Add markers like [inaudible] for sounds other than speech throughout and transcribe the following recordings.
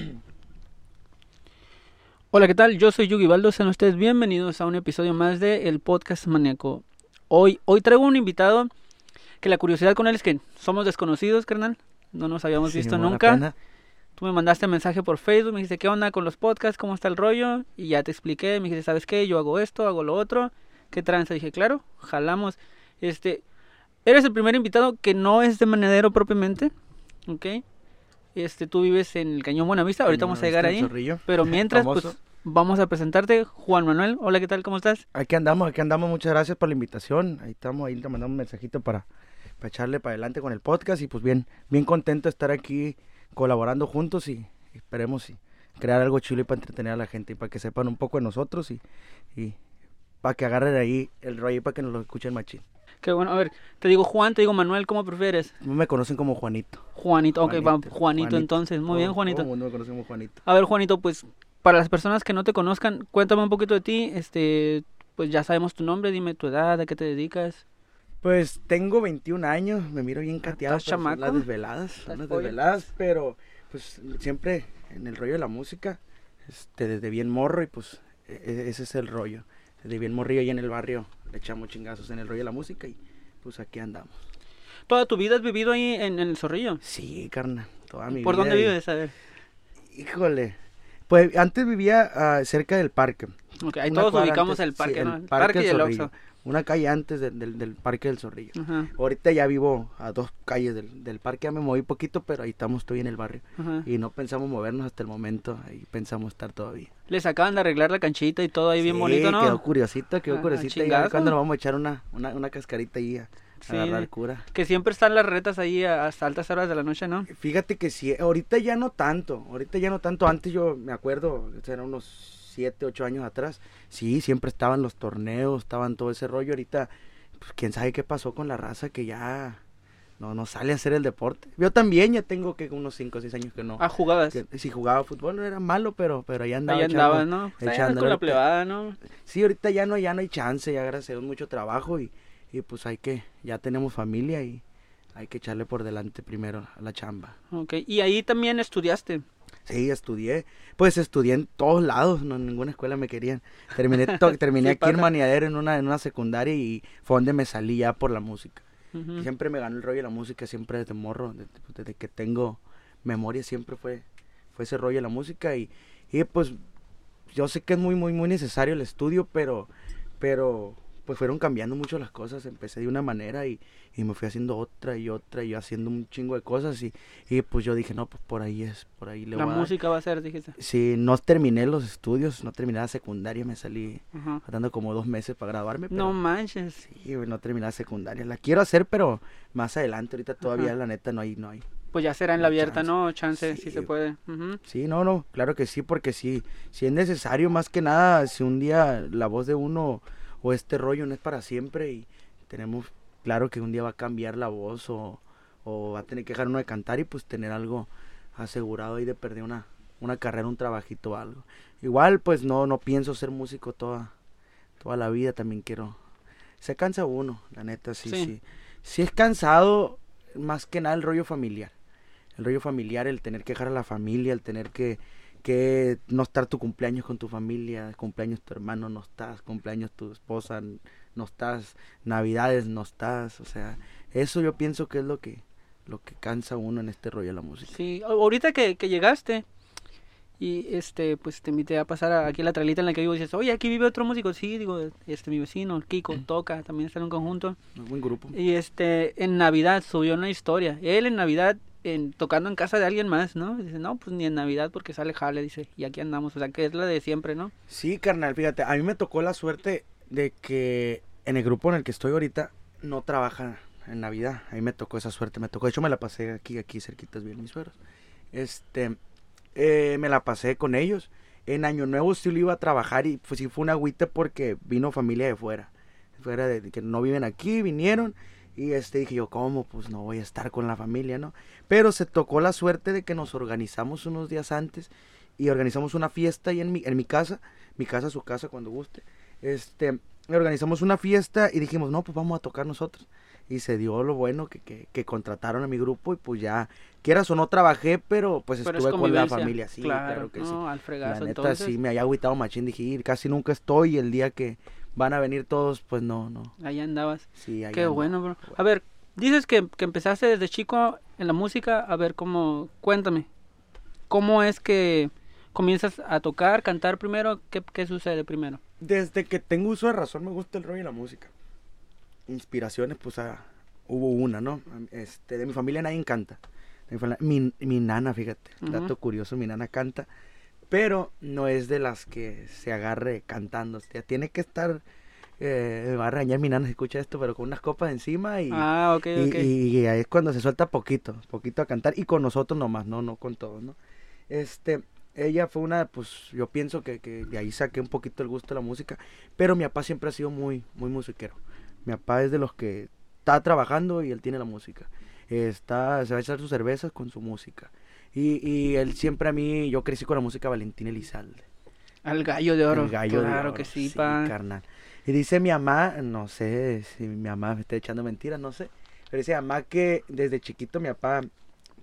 [clears throat] Hola, ¿qué tal? Yo soy Yugi Baldo, sean ustedes bienvenidos a un episodio más de El Podcast Maníaco. Hoy, hoy traigo un invitado que la curiosidad con él es que somos desconocidos, carnal. No nos habíamos visto nunca. Tú me mandaste un mensaje por Facebook, me dijiste, ¿qué onda con los podcasts? ¿Cómo está el rollo? Y ya te expliqué, me dijiste, ¿sabes qué? Yo hago esto, hago lo otro. ¿Qué tranza? Dije, claro, jalamos. Este, eres el primer invitado que no es de Manadero propiamente, ¿ok? Este, tú vives en el Cañón Buenavista, ahorita vamos a llegar ahí. Pero [laughs] mientras, pues, vamos a presentarte. Juan Manuel, hola, ¿qué tal? ¿Cómo estás? Aquí andamos, aquí andamos, muchas gracias por la invitación. Ahí estamos, ahí te mandamos un mensajito para, para echarle para adelante con el podcast y pues bien, bien contento de estar aquí colaborando juntos y, esperemos y crear algo chulo para entretener a la gente y para que sepan un poco de nosotros y, y para que agarren ahí el rollo y para que nos lo escuchen machín. Qué bueno, a ver, te digo Juan, te digo Manuel, ¿cómo prefieres? Me conocen como Juanito. Juanito, ok, Juanito, Juanito, entonces, muy bien Juanito. Todo me conocen como Juanito. A ver Juanito, pues para las personas que no te conozcan, cuéntame un poquito de ti, este, pues ya sabemos tu nombre, dime tu edad, a qué te dedicas. Pues tengo 21 años, me miro bien cateado. ¿Estás chamaco? Las desveladas, las desveladas, pero pues siempre en el rollo de la música, este, desde bien morro y pues e, e, ese es el rollo. Desde bien morrillo y en el barrio le echamos chingazos en el rollo de la música y pues aquí andamos. ¿Toda tu vida has vivido ahí en, el Zorrillo? Sí, carnal, toda mi ¿Por dónde vives? A ver. Híjole, pues antes vivía uh, cerca del parque. Ok, ahí todos ubicamos el parque, ¿no? El parque, y el Oxxo una calle antes del, del, Parque del Zorrillo. Ahorita ya vivo a dos calles del, del, parque, ya me moví poquito, pero ahí estamos, estoy en el barrio. Y no pensamos movernos hasta el momento, ahí pensamos estar todavía. Les acaban de arreglar la canchita y todo ahí bien bonito, ¿no? quedó curiosita, quedó curiosita. Y cuando nos vamos a echar una, una, una cascarita ahí a, agarrar cura. Que siempre están las retas ahí hasta altas horas de la noche, ¿no? Fíjate que sí, ahorita ya no tanto, ahorita ya no tanto. Antes yo me acuerdo, eran unos siete, ocho años atrás, sí, siempre estaban los torneos, estaban todo ese rollo. Ahorita, pues quién sabe qué pasó con la raza que ya no, no sale a hacer el deporte. Yo también ya tengo que unos cinco o seis años que no. Ah, jugabas. si jugaba fútbol no era malo, pero, pero ahí andaba. Ahí andaba, ¿no? Pues echando, con la plebada, ¿no? Sí, ahorita ya no, ya no hay chance, ya gracias a mucho trabajo y, y pues hay que, ya tenemos familia y hay que echarle por delante primero a la chamba. Ok, y ahí también estudiaste. Sí, estudié. Pues estudié en todos lados, no en ninguna escuela me querían. Terminé, [laughs] terminé aquí en Maniadero en una, en una secundaria y fue donde me salí ya por la música. Siempre me ganó el rollo de la música, siempre desde morro, desde, que tengo memoria siempre fue, fue ese rollo de la música y, y pues yo sé que es muy, muy, muy necesario el estudio, pero, pero pues fueron cambiando mucho las cosas. Empecé de una manera y, y me fui haciendo otra y otra y haciendo un chingo de cosas y, y pues yo dije, no, pues por ahí es, por ahí le La voy música va a ser, dijiste. Sí, no terminé los estudios, no terminé la secundaria, me salí faltando como dos meses para graduarme. no manches. Sí, no terminé la secundaria. La quiero hacer, pero más adelante, ahorita todavía la neta no hay, no hay. Pues ya será en la abierta, ¿no? Chance, sí, se puede. Sí, no, no, claro que sí, porque sí, si es necesario, más que nada, si un día la voz de uno o este rollo no es para siempre y tenemos claro que un día va a cambiar la voz o, o va a tener que dejar uno de cantar y pues tener algo asegurado ahí de perder una, una carrera, un trabajito o algo. Igual pues no, no pienso ser músico toda, toda la vida, también quiero. Se cansa uno, la neta, sí, sí. Sí, es cansado más que nada el rollo familiar. El rollo familiar, el tener que dejar a la familia, el tener que, que no estar tu cumpleaños con tu familia, cumpleaños tu hermano no estás, cumpleaños tu esposa no estás, navidades no estás, o sea, eso yo pienso que es lo que lo que cansa uno en este rollo de la música. Sí, ahorita que, que llegaste y este pues te invité a pasar aquí a la tralita en la que vivo y dices, "Oye, aquí vive otro músico." Sí, digo, este mi vecino, Kiko, toca, también está en un conjunto. Un buen grupo. Y este en Navidad subió una historia. Él en Navidad en, tocando en casa de alguien más, ¿no? Dice, no, pues ni en Navidad porque sale jale, dice, y aquí andamos, o sea, que es la de siempre, ¿no? Sí, carnal, fíjate, a mí me tocó la suerte de que en el grupo en el que estoy ahorita no trabaja en Navidad. A mí me tocó esa suerte, me tocó. De hecho, me la pasé aquí, aquí cerquitas bien mis sueros. Este, eh, me la pasé con ellos. En Año Nuevo sí lo iba a trabajar y pues sí fue una agüita porque vino familia de fuera. Fuera de que no viven aquí, vinieron. Y este dije yo, ¿cómo? Pues no voy a estar con la familia, ¿no? Pero se tocó la suerte de que nos organizamos unos días antes y organizamos una fiesta ahí en mi, en mi casa, mi casa, su casa, cuando guste. Este, organizamos una fiesta y dijimos, no, pues vamos a tocar nosotros. y se dio lo bueno que, que, que contrataron a mi grupo y pues ya, quieras o no trabajé, pero pues Pero es estuve con la familia, sí, claro, que sí. no, al La fregazo, neta entonces. sí me había agüitado machín, dije, "Ir, casi nunca estoy el día que van a venir todos, pues no, no. Ahí andabas. Sí, ahí Qué bueno, bro. A ver, dices que, que empezaste desde chico en la música. A ver, cómo, cuéntame. ¿Cómo es que comienzas a tocar, cantar primero? ¿Qué, qué sucede primero? Desde que tengo uso de razón me gusta el rollo y la música. Inspiraciones, pues ah, hubo una, ¿no? Este, de mi familia nadie canta. Mi, mi, nana, fíjate, dato curioso, mi nana canta, pero no es de las que se agarre cantando. O sea, tiene que estar, eh, me va a regañar mi nana si escucha esto, pero con unas copas encima y, ah, ok, y, ok. y ahí es cuando se suelta poquito, poquito a cantar y con nosotros nomás, no, no con todos, ¿no? Este, ella fue una, pues yo pienso que, que de ahí saqué un poquito el gusto de la música, pero mi papá siempre ha sido muy, muy musiquero. Mi papá es de los que está trabajando y él tiene la música. Está, se va a echar sus cervezas con su música. Y, y él siempre a mí, yo crecí con la música Valentín Elizalde. Al gallo de oro. El gallo de claro oro, que sí, pa. carnal. Y dice mi mamá, no sé si mi mamá me está echando mentiras, no sé. Pero dice mamá que desde chiquito mi papá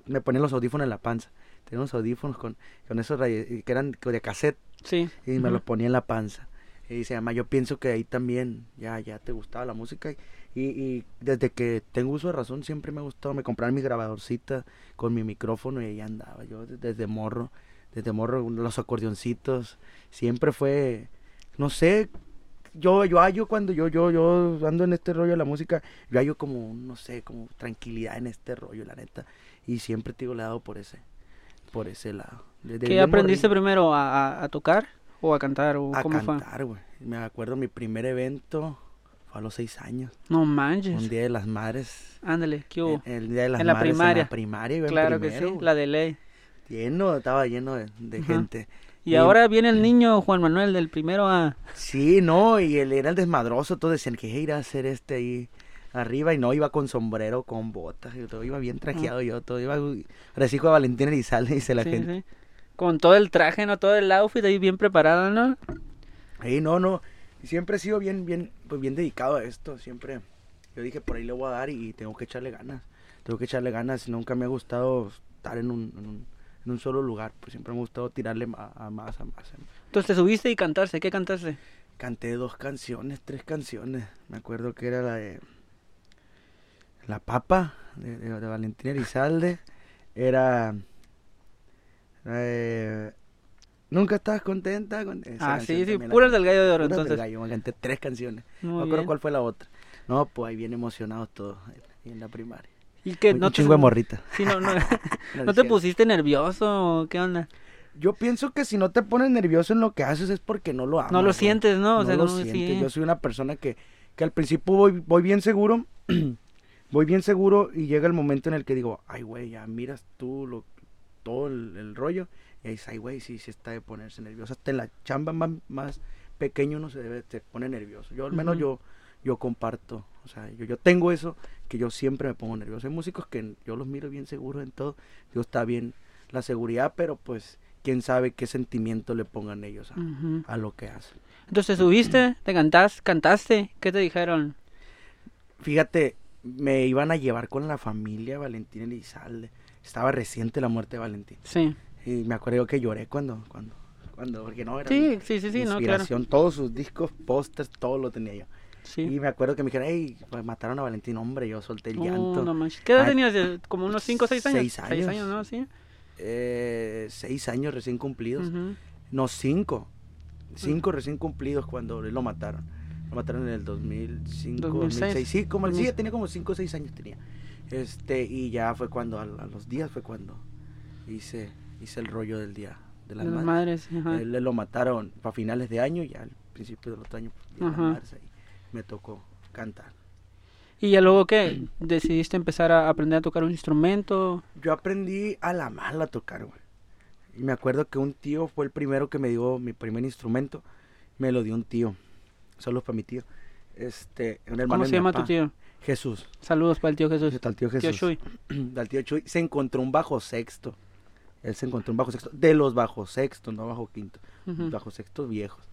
me ponía los audífonos en la panza. Tenía unos audífonos con, con esos rayos, que eran de cassette Sí. y me los ponía en la panza. Y dice, mamá, yo pienso que ahí también ya, ya te gustaba la música. Y, y desde que tengo uso de razón siempre me ha gustado. Me compraron mi grabadorcita con mi micrófono y ahí andaba. Yo de- desde morro, desde morro, los acordeoncitos. Siempre fue, no sé, yo, yo hallo cuando yo, yo, yo ando en este rollo de la música, yo hallo como, no sé, como tranquilidad en este rollo, la neta. Y siempre te digo, le he dado por ese, por ese lado. Desde ¿Qué aprendiste primero? ¿A, a- a tocar o a cantar? ¿O A cómo fue? cantar, güey. Me acuerdo mi primer evento fue a los seis años. No manches. Un día de las madres. Ándale, ¿qué hubo? El, el día de las En la madres primaria. En la primaria, iba Claro que sí, la de ley. Lleno, estaba lleno de, gente. Y Y- ahora viene el niño Juan Manuel del primero a... Sí, no, y él era el desmadroso. Todos decían que ir a hacer este ahí arriba. Y no, iba con sombrero, con botas. Y todo iba bien trajeado yo. Todo iba. Recijo de Valentín Elizalde, [laughs] dice la Sí, gente. sí. Con todo el traje, ¿no? Todo el outfit ahí bien preparado, ¿no? Ey, no, no. Siempre he sido bien, bien, pues bien dedicado a esto. Siempre. Yo dije, por ahí le voy a dar y tengo que echarle ganas. Tengo que echarle ganas. Nunca me ha gustado estar en un, en un, en un solo lugar. Pues siempre me ha gustado tirarle ma- a, más, a más. Entonces te subiste y cantaste. ¿Qué cantaste? Canté dos canciones, tres canciones. Me acuerdo que era la de La Papa, de, de, de Valentina Elizalde. Era... de, Nunca estás contenta con esa ah, sí, sí. Puras del gallo de oro, Puras del entonces. gallo, me canté tres canciones. Muy no me acuerdo bien. cuál fue la otra. No, pues ahí bien emocionados todos en la primaria. ¿Y? Un ¿No te, chingo de morrita. sí, no, no, [laughs] [laughs] No, ¿no es te pusiste nervioso qué onda? Yo pienso que si no te pones nervioso en lo que haces es porque no lo amas. no lo sientes, ¿no? O no sea, lo no, sientes. sí. Yo soy una persona que, que al principio voy, voy bien seguro, [clears throat] voy bien seguro y llega el momento en el que digo, ay, güey, ya miras tú lo, todo el, el rollo y ahí dices, ay, güey, sí, sí está de ponerse nervioso. Hasta en la chamba más, más pequeño uno se, debe, se pone nervioso. Yo al menos yo, yo comparto, o sea, yo, yo tengo eso que yo siempre me pongo nervioso. Hay músicos que yo los miro bien seguros en todo, digo, está bien la seguridad, pero pues quién sabe qué sentimiento le pongan ellos a, lo que hacen. Entonces te subiste, te cantas, cantaste. ¿Qué te dijeron? Fíjate, me iban a llevar con la familia Valentín Elizalde. Estaba reciente la muerte de Valentín. Sí. Y me acuerdo que lloré cuando, cuando, cuando, porque no era Sí, sí, sí, sí, no, claro. inspiración. Todos sus discos, pósters, todo lo tenía yo. Sí. Y me acuerdo que me dijeron, hey, pues mataron a Valentín, hombre, yo solté el Oh, llanto. no manches. ¿Qué edad Ay, tenías? ¿De- ¿Como unos 5 o 6 años? seis Seis años. años, ¿no? Sí. Eh, seis años recién cumplidos. Ujú. No, cinco. Cinco recién cumplidos cuando lo mataron. Lo mataron en el 2005, 2006. 2006. Sí, como, sí, Ujú. ya tenía como cinco o seis años tenía. Este, y ya fue cuando, a, a los días fue cuando hice, hice el rollo del día de las De las madres. madres. ajá. Él, él lo mataron a finales de año y al principio del otro año, pues, Día de las Ajá. Madres, ahí me tocó cantar. ¿Y ya luego qué? ¿Decidiste empezar a aprender a tocar un instrumento? Yo aprendí a la mala a tocar, güey. Y me acuerdo que un tío fue el primero que me dio mi primer instrumento. Me lo dio un tío. Solo para mi tío. Este, un hermano ¿Cómo se llama tu tío? Jesús. Saludos para el tío Jesús. El tío Tío Jesús. Chuy. [clears throat] Al tío Chuy. Se encontró un bajo sexto. Él se encontró un bajo sexto. De los bajos sextos, no bajo quinto. Ujú. Bajos sextos viejos.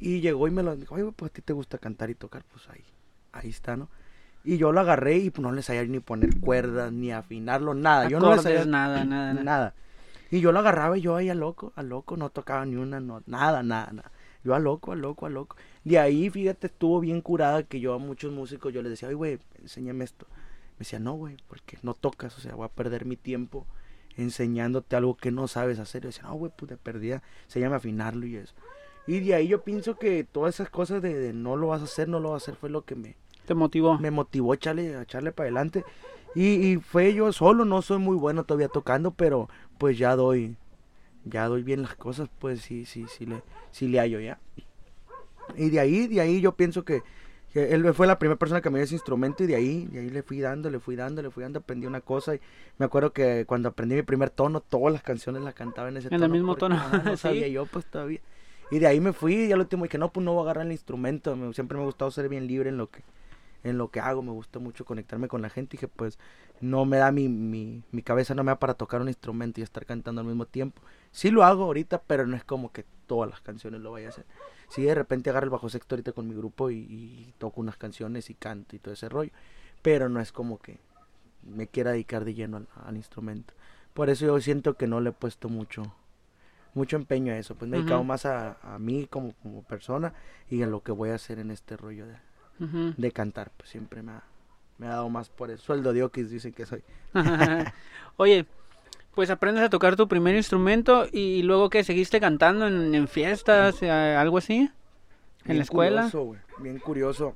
Y llegó y me lo dijo, oye, pues a ti te gusta cantar y tocar. Pues ahí. Ahí está, ¿no? Y yo lo agarré y pues, no le sabía ni poner cuerdas, ni afinarlo, nada. Yo no le sabía nada, nada, nada. nada. Y yo lo agarraba y yo ahí a loco, a loco, no tocaba ni una, no, nada, nada, nada. Yo a loco, a loco, a loco. De ahí, fíjate, estuvo bien curada que yo a muchos músicos yo les decía, ay, güey, enséñame esto. Me decía, no, güey, porque no tocas, o sea, voy a perder mi tiempo enseñándote algo que no sabes hacer. Yo decía, no, güey, pues de perdida, enséñame a afinarlo y eso. Y de ahí yo pienso que todas esas cosas de, de no lo vas a hacer, no lo vas a hacer, fue lo que me, Te motivó. me motivó a echarle, a echarle para adelante. Y, y fue yo solo, no soy muy bueno todavía tocando, pero pues ya doy, ya doy bien las cosas, pues sí, sí, sí le, sí le hallo ya. Y de ahí, de ahí yo pienso que él fue la primera persona que me dio ese instrumento y de ahí, de ahí le fui dando, le fui dando, le fui dando, aprendí una cosa y me acuerdo que cuando aprendí mi primer tono, todas las canciones las cantaba en ese En el tono. mismo porque, tono, ajá, [laughs] no sí. sabía yo pues todavía. Y de ahí me fui y al último dije, no, pues no voy a agarrar el instrumento, me- siempre me ha gustado ser bien libre en lo que, en lo que hago, me gusta mucho conectarme con la gente y que pues no me da mi, mi, mi cabeza no me da para tocar un instrumento y estar cantando al mismo tiempo. Sí lo hago ahorita, pero no es como que todas las canciones lo vaya a hacer. Sí de repente agarro el bajo sexto ahorita con mi grupo y, y toco unas canciones y canto y todo ese rollo, pero no es como que me quiera dedicar de lleno al, al instrumento. Por eso yo siento que no le he puesto mucho mucho empeño a eso, pues me he dedicado más a, a mí como, como persona y a lo que voy a hacer en este rollo de, de cantar, pues siempre me ha, me ha dado más por el sueldo de Oquis, dicen que soy. [laughs] Oye, pues aprendes a tocar tu primer instrumento y luego que seguiste cantando en, en fiestas, eh, algo así, en Bien la escuela. Curioso, güey, bien curioso.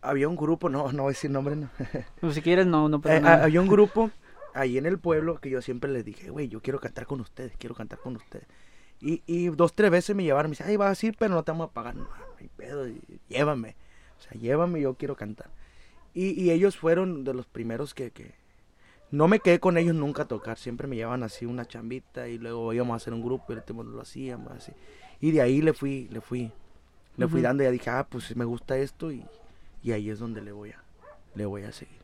Había un grupo, no, no voy a decir nombre, no. [laughs] Pues si quieres, no, no pasa Eh, nada. había un [laughs] grupo ahí en el pueblo que yo siempre les dije, güey, yo quiero cantar con ustedes, quiero cantar con ustedes. Y, y dos, tres veces me llevaron, me dice, ay, vas a ir, pero no te vamos a pagar. No, no hay pedo, llévame. O sea, llévame, yo quiero cantar. Y, y ellos fueron de los primeros que, que... No me quedé con ellos nunca a tocar, siempre me llevaban así una chambita y luego íbamos a hacer un grupo y el lo hacíamos así. Y de ahí le fui, le fui, le fui dando y ya dije, ah, pues me gusta esto y, y ahí es donde le voy a, le voy a seguir.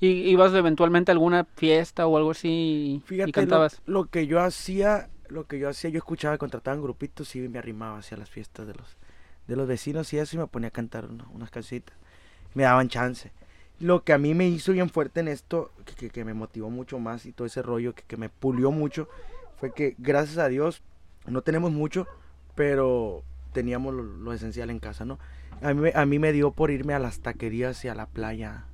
¿Y ibas eventualmente a alguna fiesta o algo así y, Fíjate, y lo- cantabas? Lo, que yo hacía, lo que yo hacía, yo escuchaba, contrataban grupitos y me arrimaba hacia las fiestas de los, de los vecinos y eso y me ponía a cantar una- unas canciones. Me daban chance. Lo que a mí me hizo bien fuerte en esto, que, que- que me motivó mucho más y todo ese rollo, que, que me pulió mucho, fue que gracias a Dios no tenemos mucho, pero teníamos lo, lo esencial en casa, ¿no? A mí, me- a mí me dio por irme a las taquerías y a la playa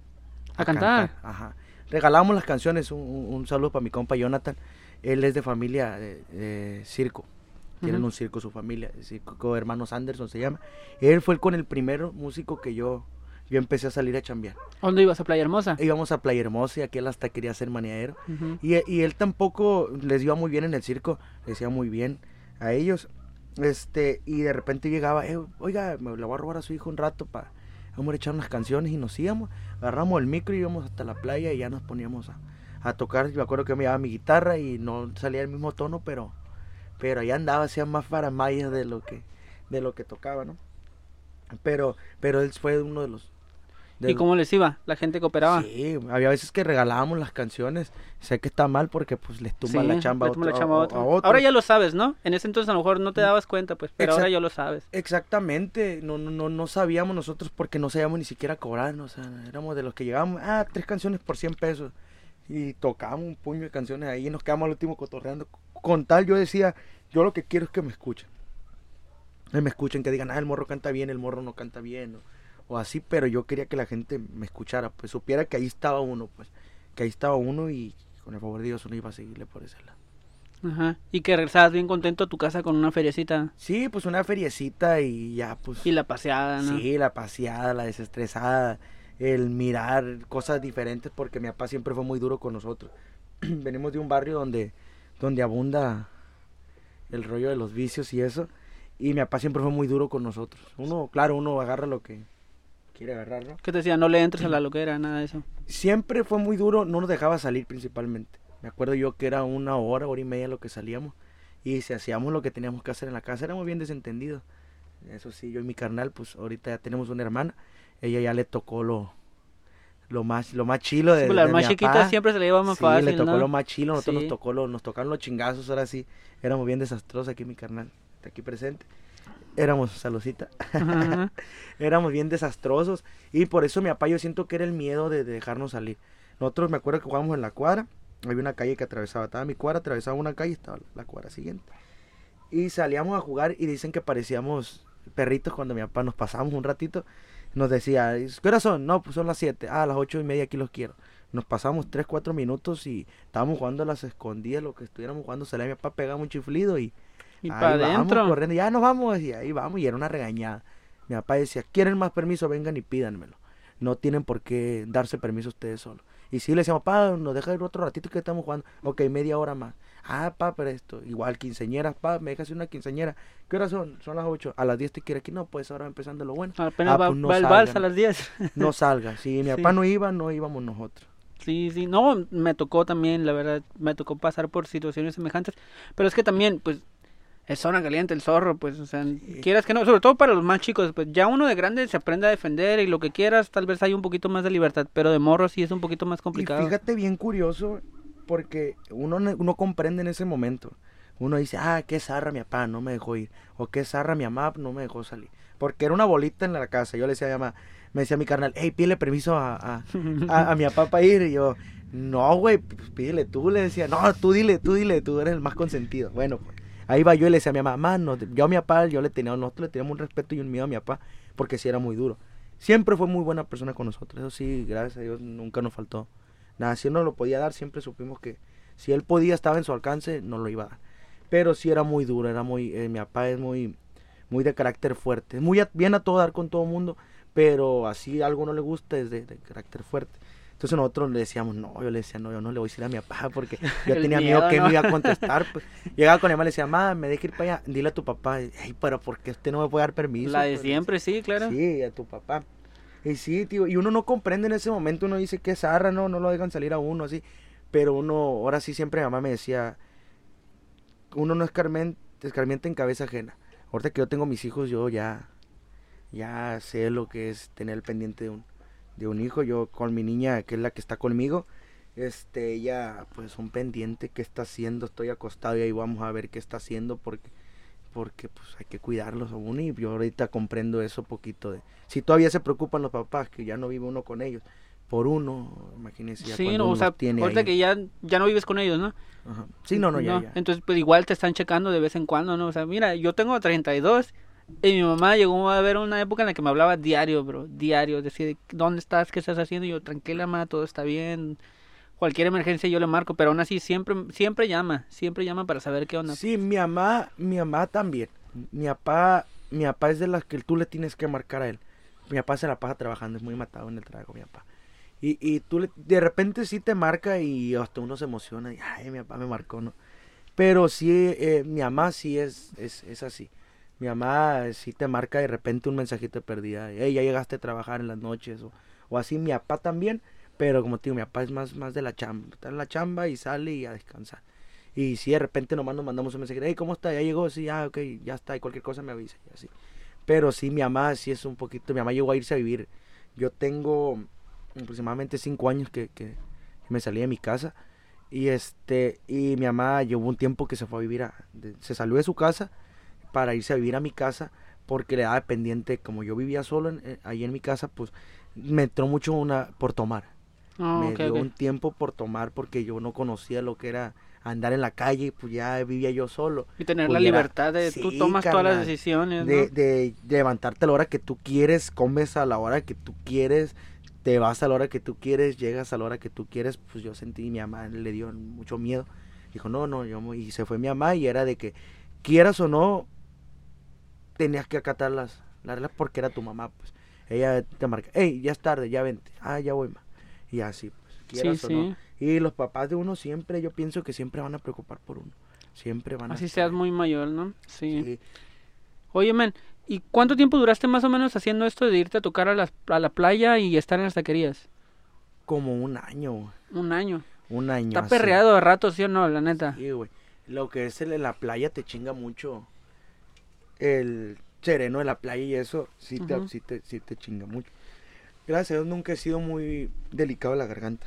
¿A cantar? Ajá. Regalábamos las canciones. Un, saludo para mi compa Jonathan. Él es de familia de, de circo. Tienen un circo su familia. el Circo Hermanos Anderson se llama. Él fue el con el primer músico que yo, yo empecé a salir a chambear. ¿A ¿Dónde ibas a Playa Hermosa? Íbamos a Playa Hermosa y aquí él hasta quería ser maniadero. Y, y él tampoco les iba muy bien en el circo, les iba muy bien a ellos. Este, y de repente llegaba, "Eh, oiga, me le voy a robar a su hijo un rato para vamos a echar unas canciones y nos íbamos, agarramos el micro y íbamos hasta la playa y ya nos poníamos a, a tocar. Yo me acuerdo que me llevaba mi guitarra y no salía el mismo tono, pero pero ahí andaba, hacía más faramayas de lo que de lo que tocaba, ¿no? Pero pero él fue uno de los de ¿Y cómo les iba? ¿La gente cooperaba? Sí, había veces que regalábamos las canciones. Sé que está mal porque pues les tumba Sí, la chamba, a la otro- chamba a a- otro. a otro. Ahora ya lo sabes, ¿no? En ese entonces a lo mejor no te dabas cuenta, pues, pero ahora ya lo sabes. Exactamente, no, no, no, no sabíamos nosotros porque no sabíamos ni siquiera cobrar, ¿no? o sea, éramos de los que llegábamos, ah, tres canciones por 100 pesos y tocábamos un puño de canciones ahí y nos quedamos al último cotorreando. Con tal yo decía, yo lo que quiero es que me escuchen, que me escuchen, que digan, ah, el morro canta bien, el morro no canta bien, o, o así, pero yo quería que la gente me escuchara, pues supiera que ahí estaba uno, pues, que ahí estaba uno y con el favor de Dios uno iba a seguirle por ese lado. Ajá. Y que regresabas bien contento a tu casa con una feriecita Sí, pues una feriecita y ya, pues. y la paseada, ¿no? Sí, la paseada, la desestresada, el mirar cosas diferentes, porque mi papá siempre fue muy duro con nosotros. [clears throat] Venimos de un barrio donde, donde abunda el rollo de los vicios y eso, y mi papá siempre fue muy duro con nosotros. Uno, claro, uno agarra lo que quiere agarrar, ¿no? ¿Qué te decía? No le entres a la loquera, nada de eso. Siempre fue muy duro, no nos dejaba salir principalmente. Me acuerdo yo que era una hora, hora y media lo que salíamos, y si hacíamos lo que teníamos que hacer en la casa, éramos bien desentendidos. Eso sí, yo y mi carnal, pues ahorita ya tenemos una hermana, ella ya le tocó lo, lo más, lo más chilo de, Sí, pues, las de más mi papá. siempre se le lleva más Sí, fácil, le tocó ¿no? lo más chilo, nosotros Sí. nos tocó lo, nos tocaron los chingazos, ahora sí, éramos bien desastrosos aquí mi carnal, está aquí presente. Éramos, saludcita, [laughs] éramos bien desastrosos y por eso mi papá yo siento que era el miedo de, de dejarnos salir. Nosotros me acuerdo que jugábamos en la cuadra, había una calle que atravesaba, estaba mi cuadra, atravesaba una calle estaba la cuadra siguiente. Y salíamos a jugar y dicen que parecíamos perritos cuando mi papá nos pasábamos un ratito, nos decía, ¿qué horas son? No, pues son las 7, ah, a las ocho y media aquí los quiero. Nos pasamos 3, 4 minutos y estábamos jugando a las escondidas, lo que estuviéramos jugando, salía mi papá pegaba un chiflido y Y para adentro. corriendo, ya nos vamos, y ahí vamos, y era una regañada. Mi papá decía, ¿quieren más permiso? Vengan y pídanmelo. No tienen por qué darse permiso ustedes solos. Y si le decíamos, papá, nos deja ir otro ratito que estamos jugando. Ok, media hora más. Ah, pa, pero esto. Igual, quinceñeras, pa, me dejas una quinceñera. ¿Qué hora son? Son las 8. A las 10 te quiere aquí. No, pues ahora empezando lo bueno. Apenas Ah, va, pues no va el vals a las 10. No [laughs] salga. Si mi Sí. papá no iba, no íbamos nosotros. Sí, sí, no, me tocó también, la verdad, me tocó pasar por situaciones semejantes, pero es que también, pues, es zona caliente el zorro, pues, o sea, quieras que no, sobre todo para los más chicos, pues ya uno de grande se aprende a defender y lo que quieras, tal vez hay un poquito más de libertad, pero de morro sí es un poquito más complicado. Y fíjate bien curioso, porque uno, no- comprende en ese momento. Uno dice, ah, qué zarra mi papá, no me dejó ir. O qué zarra mi mamá, no me dejó salir. Porque era una bolita en la casa. Yo le decía a mi mamá, me decía mi carnal, hey, pídele permiso a, a, [laughs] a- a mi papá para ir. Y yo, no, güey, pues pídele tú. Le decía, no, tú dile, tú dile, tú eres el más consentido. Bueno, pues, ahí va yo y le decía a mi mamá, "Mano, yo a mi papá, yo le tenía, nosotros le teníamos un respeto y un miedo a mi papá, porque sí era muy duro. Siempre fue muy buena persona con nosotros. Eso sí, gracias a Dios, nunca nos faltó nada, si él nos lo podía dar, siempre supimos que si él podía, estaba en su alcance, nos lo iba a dar. Pero sí era muy duro, era muy, eh, mi papá es muy, muy de carácter fuerte, muy a- bien a todo dar con todo el mundo, pero así algo no le gusta es de carácter fuerte. Entonces nosotros le decíamos, no, yo le decía, no, yo no le voy a decir a mi papá porque [laughs] yo tenía miedo, miedo, que ¿no? me iba a contestar. Pues. Llegaba con mi mamá y le decía, mamá, me deja ir para allá, dile a tu papá, ay, pero ¿por qué usted no me puede dar permiso? La de Pues, siempre, sí, claro. Sí, a tu papá. Y sí, tío, y uno no comprende en ese momento, uno dice que es zarra, no, no lo dejan salir a uno así. Pero uno, ahora sí siempre mi mamá me decía, uno no escarmienta en cabeza ajena. Ahorita que yo tengo mis hijos, yo ya, ya sé lo que es tener el pendiente de un, de un hijo. Yo con mi niña, que es la que está conmigo, este, ella, pues un pendiente, qué está haciendo, estoy acostado y ahí vamos a ver qué está haciendo porque porque pues hay que cuidarlos a uno y yo ahorita comprendo eso poquito de si todavía se preocupan los papás que ya no vive uno con ellos por uno imagínense ya Sí, no, o sea, tiene ahorita ahí. que ya, ya no vives con ellos, ¿no? Ajá. sí no no ya, ya. Entonces, pues igual te están checando de vez en cuando, ¿no? O sea, mira, yo tengo 32 y mi mamá llegó a ver una época en la que me hablaba diario, bro, diario, decía, ¿dónde estás? ¿Qué estás haciendo? Y yo, tranquila, mamá, todo está bien. Cualquier emergencia yo le marco, pero aún así siempre siempre llama, siempre llama para saber qué onda. sí mi mamá mi mamá también mi papá mi papá es de las que tú le tienes que marcar a él mi papá se la pasa trabajando es muy matado en el trabajo mi papá y, y tú le- de repente sí te marca y hasta uno se emociona y ay mi papá me marcó no pero sí eh, mi mamá sí es, es es así mi mamá sí te marca de repente un mensajito de perdida hey ya llegaste a trabajar en las noches o, o así mi papá también pero como te digo mi papá es más más de la chamba está en la chamba y sale y a descansar y si de repente nomás nos mandamos un mensaje, hey, ¿cómo está? ¿Ya llegó? Sí, ah, ok, ya está, y cualquier cosa me avisa, y así. Pero sí, mi mamá sí es un poquito, mi mamá llegó a irse a vivir. Yo tengo aproximadamente cinco años que, que me salí de mi casa. Y este, y mi mamá llevó un tiempo que se fue a vivir a, se salió de su casa para irse a vivir a mi casa porque le daba pendiente, como yo vivía solo en- eh, ahí en mi casa, pues me entró mucho una por tomar Ah, me ok, dio un tiempo por tomar porque yo no conocía lo que era andar en la calle, pues ya vivía yo solo. Y tener pues la libertad de tú tomas todas las decisiones, ¿no? De, de, de levantarte a la hora que tú quieres, comes a la hora que tú quieres, te vas a la hora que tú quieres, llegas a la hora que tú quieres, pues yo sentí, mi mamá le dio mucho miedo. Dijo, no, no, yo, y se fue mi mamá y era de que, quieras o no, tenías que acatar las, las reglas porque era tu mamá, pues. Ella te marca, hey, ya es tarde, ya vente. Ah, ya voy, ma. Y así, pues, sí, quieras o sí. no. Y los papás de uno siempre, yo pienso que siempre van a preocupar por uno. Siempre van a Así seas muy mayor, ¿no? Sí. Sí. Oye, men, ¿y cuánto tiempo duraste más o menos haciendo esto de irte a tocar a, las- a la playa y estar en las taquerías? Como un año, Un año. un año. Está así. perreado de rato, ¿sí o no? La neta. Sí, güey. Lo que es el en la playa te chinga mucho. El sereno de la playa y eso sí te, Ujú. sí te, sí te chinga mucho. Gracias a Dios nunca he sido muy delicado de la garganta.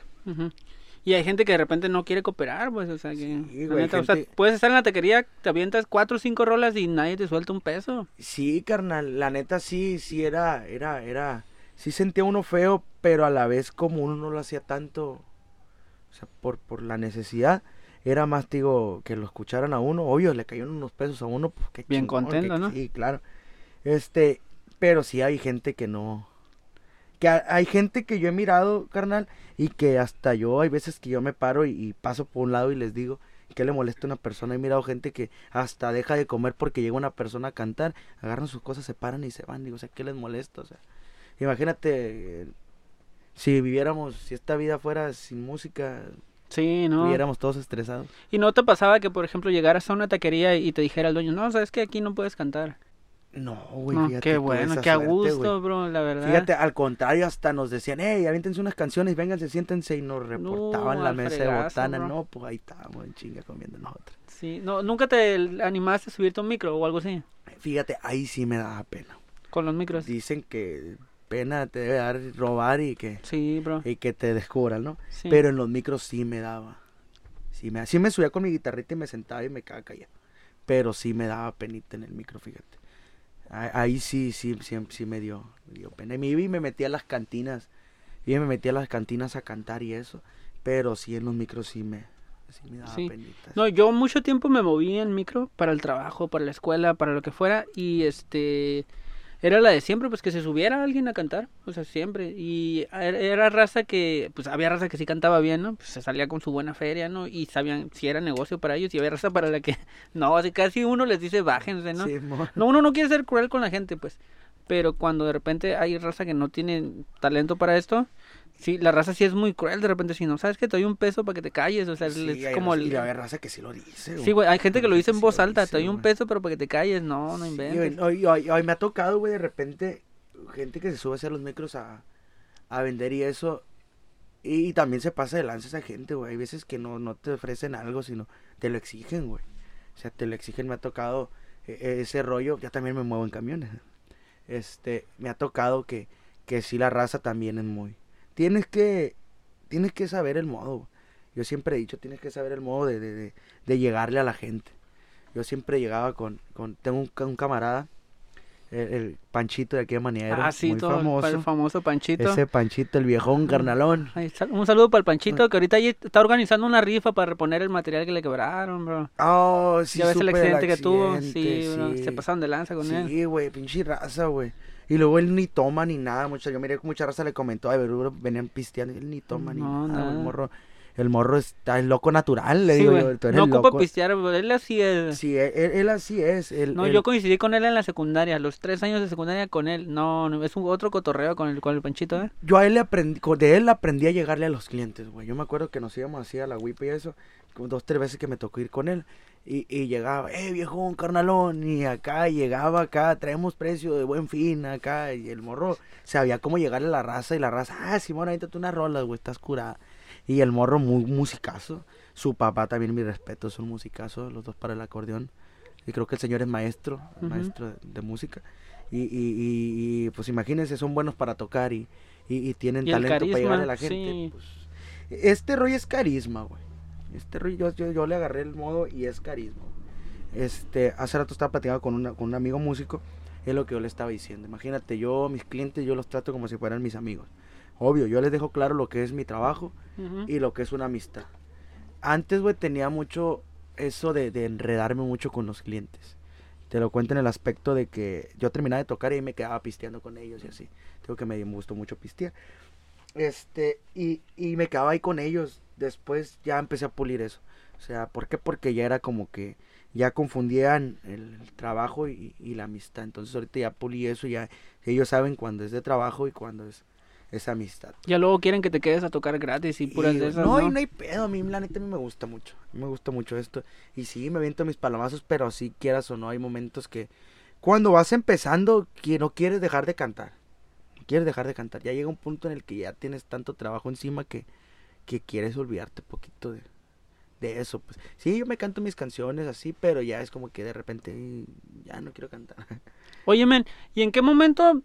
Y hay gente que de repente no quiere cooperar, pues, o sea, que... Sí, la güey, neta, o sea, gente- puedes estar en la taquería, te avientas cuatro o cinco rolas y nadie te suelta un peso. Sí, carnal, la neta sí, sí era, era, era, sí sentía uno feo, pero a la vez como uno no lo hacía tanto, o sea, por, por la necesidad, era más, digo, que lo escucharan a uno, obvio, le caían unos pesos a uno, pues qué Bien chingón, contento, que- ¿no? Sí, claro, este, pero sí hay gente que no, que ha- hay gente que yo he mirado, carnal, y que hasta yo, hay veces que yo me paro y, y paso por un lado y les digo, ¿qué le molesta a una persona? He mirado gente que hasta deja de comer porque llega una persona a cantar, agarran sus cosas, se paran y se van. Digo, o sea, ¿qué les molesta? O sea, imagínate, si viviéramos, si esta vida fuera sin música, Sí, ¿no? viviéramos todos estresados. ¿Y no te pasaba que, por ejemplo, llegaras a una taquería y te dijera el dueño, no, sabes que aquí no puedes cantar? No, güey, No, fíjate. qué bueno, qué a gusto, bro, la verdad. Fíjate, al contrario, hasta nos decían, hey, aviéntense unas canciones, vénganse, siéntense, y nos reportaban la mesa de botana. bro. No, pues ahí estábamos en chinga comiendo nosotros. Sí, no, ¿nunca te animaste a subirte un micro o algo así? Fíjate, ahí sí me daba pena. Con los micros. Dicen que pena te debe dar robar y que, Sí, bro. y que te descubran, ¿no? Sí. Pero en los micros sí me daba. Sí me, sí me subía con mi guitarrita y me sentaba y me quedaba callado. Pero sí me daba penita en el micro, fíjate. Ah- Ahí sí, sí, sí, sí me dio, me dio pena. Y me iba y me metía a las cantinas. Y me metía a las cantinas a cantar y eso. Pero sí en los micros sí me, sí me daba Sí. penita. No, yo mucho tiempo me moví en micro para el trabajo, para la escuela, para lo que fuera y este era la de siempre, pues que se subiera alguien a cantar, o sea, siempre y era, era raza que pues había raza que sí cantaba bien, ¿no? Pues se salía con su buena feria, ¿no? Y sabían si era negocio para ellos y había raza para la que [laughs] no, así casi uno les dice bájense, ¿no? Sí, No, uno no quiere ser cruel con la gente, pues. Pero cuando de repente hay raza que no tiene talento para esto, sí, la raza sí es muy cruel. De repente, si no sabes que te doy un peso para que te calles, o sea, Sí, es como el. Y hay raza que sí lo dice, Sí, güey, hay gente que lo dice en voz alta, dice, te doy un peso, pero para que te calles, no, no inventes. güey, no, y- y- y me ha tocado, güey, de repente, gente que se sube hacia los micros a, a vender y eso. Y, también se pasa de lanza esa gente, güey. Hay veces que no, no te ofrecen algo, sino te lo exigen, güey. O sea, te lo exigen. Me ha tocado eh, eh, ese rollo. Ya también me muevo en camiones. Este, me ha tocado que, que sí la raza también es muy. Tienes que, tienes que saber el modo. Yo siempre he dicho, tienes que saber el modo de, de, de, llegarle a la gente. Yo siempre llegaba con, con tengo un camarada, el, el Panchito de aquí de Maniero, ah, sí, muy todo el- famoso. el famoso Panchito. Ese Panchito, el viejón carnalón. Ahí está, un saludo para el Panchito, que ahorita ahí está organizando una rifa para reponer el material que le quebraron, bro. Oh, sí, ya ves el accidente que tuvo, sí, bro, se pasaron de lanza con él. Sí, güey, pinche raza, güey. Y luego él ni toma ni nada, mucha, yo miré que mucha raza le comentó, ay, pero venían pisteando, él ni toma ni nada, nada. el morro, el morro está el loco natural, le Sí, digo yo, tú eres no ocupa loco. pistear, él así es. Sí, él, él- él así es, él, No, él- yo coincidí con él en la secundaria, los tres años de secundaria con él. No, no, es un otro cotorreo con el, con el Panchito, ¿eh? yo a él le aprendí, de él aprendí a llegarle a los clientes, güey. Yo me acuerdo que nos íbamos así a la WIP y eso, como dos, tres veces que me tocó ir con él. Y, y llegaba, eh, viejón, carnalón, y acá llegaba acá, traemos precio de buen fin acá, y el morro sabía cómo llegarle a la raza, y la raza, ah, Simón, ahorita tú unas rolas, güey, estás curada. Y el morro muy musicazo, su papá también, mi respeto, es un musicazo, los dos para el acordeón. Y creo que el señor es maestro, Ujú. maestro de, de música. Y, y, y, pues imagínense, son buenos para tocar y, y, tienen talento para carisma, llegarle a la gente. sí. pues, este rollo es carisma, güey. Este rollo, yo, yo, yo le agarré el modo y es carisma. Este, hace rato estaba platicando con, una, con un amigo músico, es lo que yo le estaba diciendo. Imagínate, yo, mis clientes, yo los trato como si fueran mis amigos. Obvio, yo les dejo claro lo que es mi trabajo y lo que es una amistad. Antes, güey, tenía mucho eso de, de enredarme mucho con los clientes. Te lo cuento en el aspecto de que yo terminaba de tocar y me quedaba pisteando con ellos y así. Tengo que me gustó mucho pistear. Este, y, y me quedaba ahí con ellos. Después ya empecé a pulir eso. O sea, ¿por qué? Porque ya era como que ya confundían el, trabajo y, y la amistad. Entonces ahorita ya pulí eso, ya ellos saben cuando es de trabajo y cuando es, es amistad. Ya luego quieren que te quedes a tocar gratis y puras Y, de esas, no, ¿no? y no hay pedo, a mí la neta a mí me gusta mucho. A mí me gusta mucho esto. Y sí, me viento mis palomazos, pero sí quieras o no, hay momentos que cuando vas empezando, que no quieres dejar de cantar. No quieres dejar de cantar. Ya llega un punto en el que ya tienes tanto trabajo encima que, que quieres olvidarte un poquito de, de eso. Pues sí, yo me canto mis canciones así, pero ya es como que de repente "Ay, ya no quiero cantar. [laughs] Oye, men, ¿y en qué momento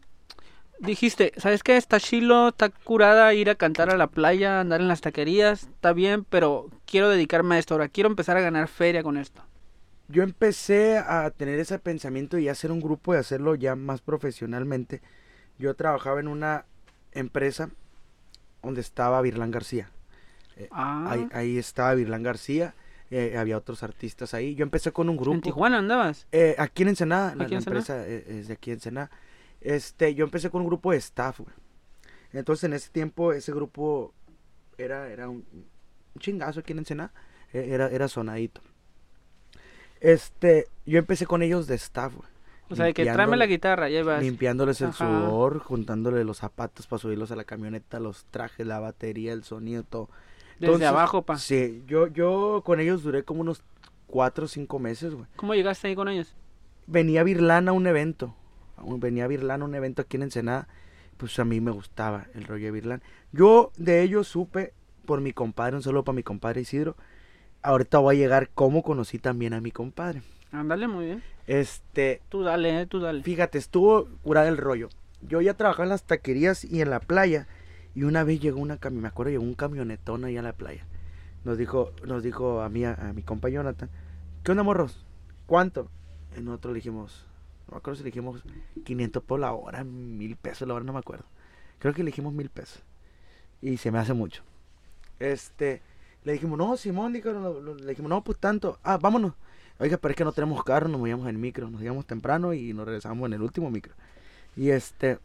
dijiste, ¿sabes qué? Está chilo, está curada ir a cantar a la playa, andar en las taquerías, está bien, pero quiero dedicarme a esto ahora, quiero empezar a ganar feria con esto. Yo empecé a tener ese pensamiento y hacer un grupo y hacerlo ya más profesionalmente. Yo trabajaba en una empresa donde estaba Virlán García. Eh, Ah, ahí, ahí estaba Virlán García, eh, había otros artistas ahí. Yo empecé con un grupo. ¿en Tijuana andabas? Eh, aquí en Ensenada, la, ¿Aquí en la empresa eh, es de aquí en Ensenada. Este, yo empecé con un grupo de staff, güey. Entonces en ese tiempo ese grupo era, era un, un chingazo aquí en Ensenada. Eh, Era, era sonadito. Este, yo empecé con ellos de staff, güey. O sea, de que tráeme la guitarra, llevas. Limpiándoles el Ajá. sudor, juntándole los zapatos para subirlos a la camioneta, los trajes, la batería, el sonido, todo. Desde Entonces, abajo, pa. Sí, yo, yo con ellos duré como unos cuatro o cinco meses, güey. ¿Cómo llegaste ahí con ellos? venía Virlán a un evento. Venía Virlán a un evento aquí en Ensenada. Pues a mí me gustaba el rollo de Virlán. Yo de ellos supe por mi compadre, un saludo para mi compadre Isidro. Ahorita voy a llegar cómo conocí también a mi compadre. Ándale, muy bien. Este, Tú dale, eh, tú dale. fíjate, estuvo curada el rollo. Yo ya trabajaba en las taquerías y en la playa. Y una vez llegó una cami- me acuerdo, llegó un camionetón ahí a la playa. Nos dijo, nos dijo a mí, a, a mi compa Jonathan, ¿qué onda morros? ¿Cuánto? Y nosotros le dijimos, no me acuerdo si le dijimos 500 por la hora, mil pesos la hora, no me acuerdo. Creo que le dijimos mil pesos. Y se me hace mucho. Este, le dijimos, no, Simón, le dijimos, no, pues tanto. Ah, vámonos. Oiga, pero es que no tenemos carro, nos movíamos en micro, nos íbamos temprano y nos regresamos en el último micro. Y este,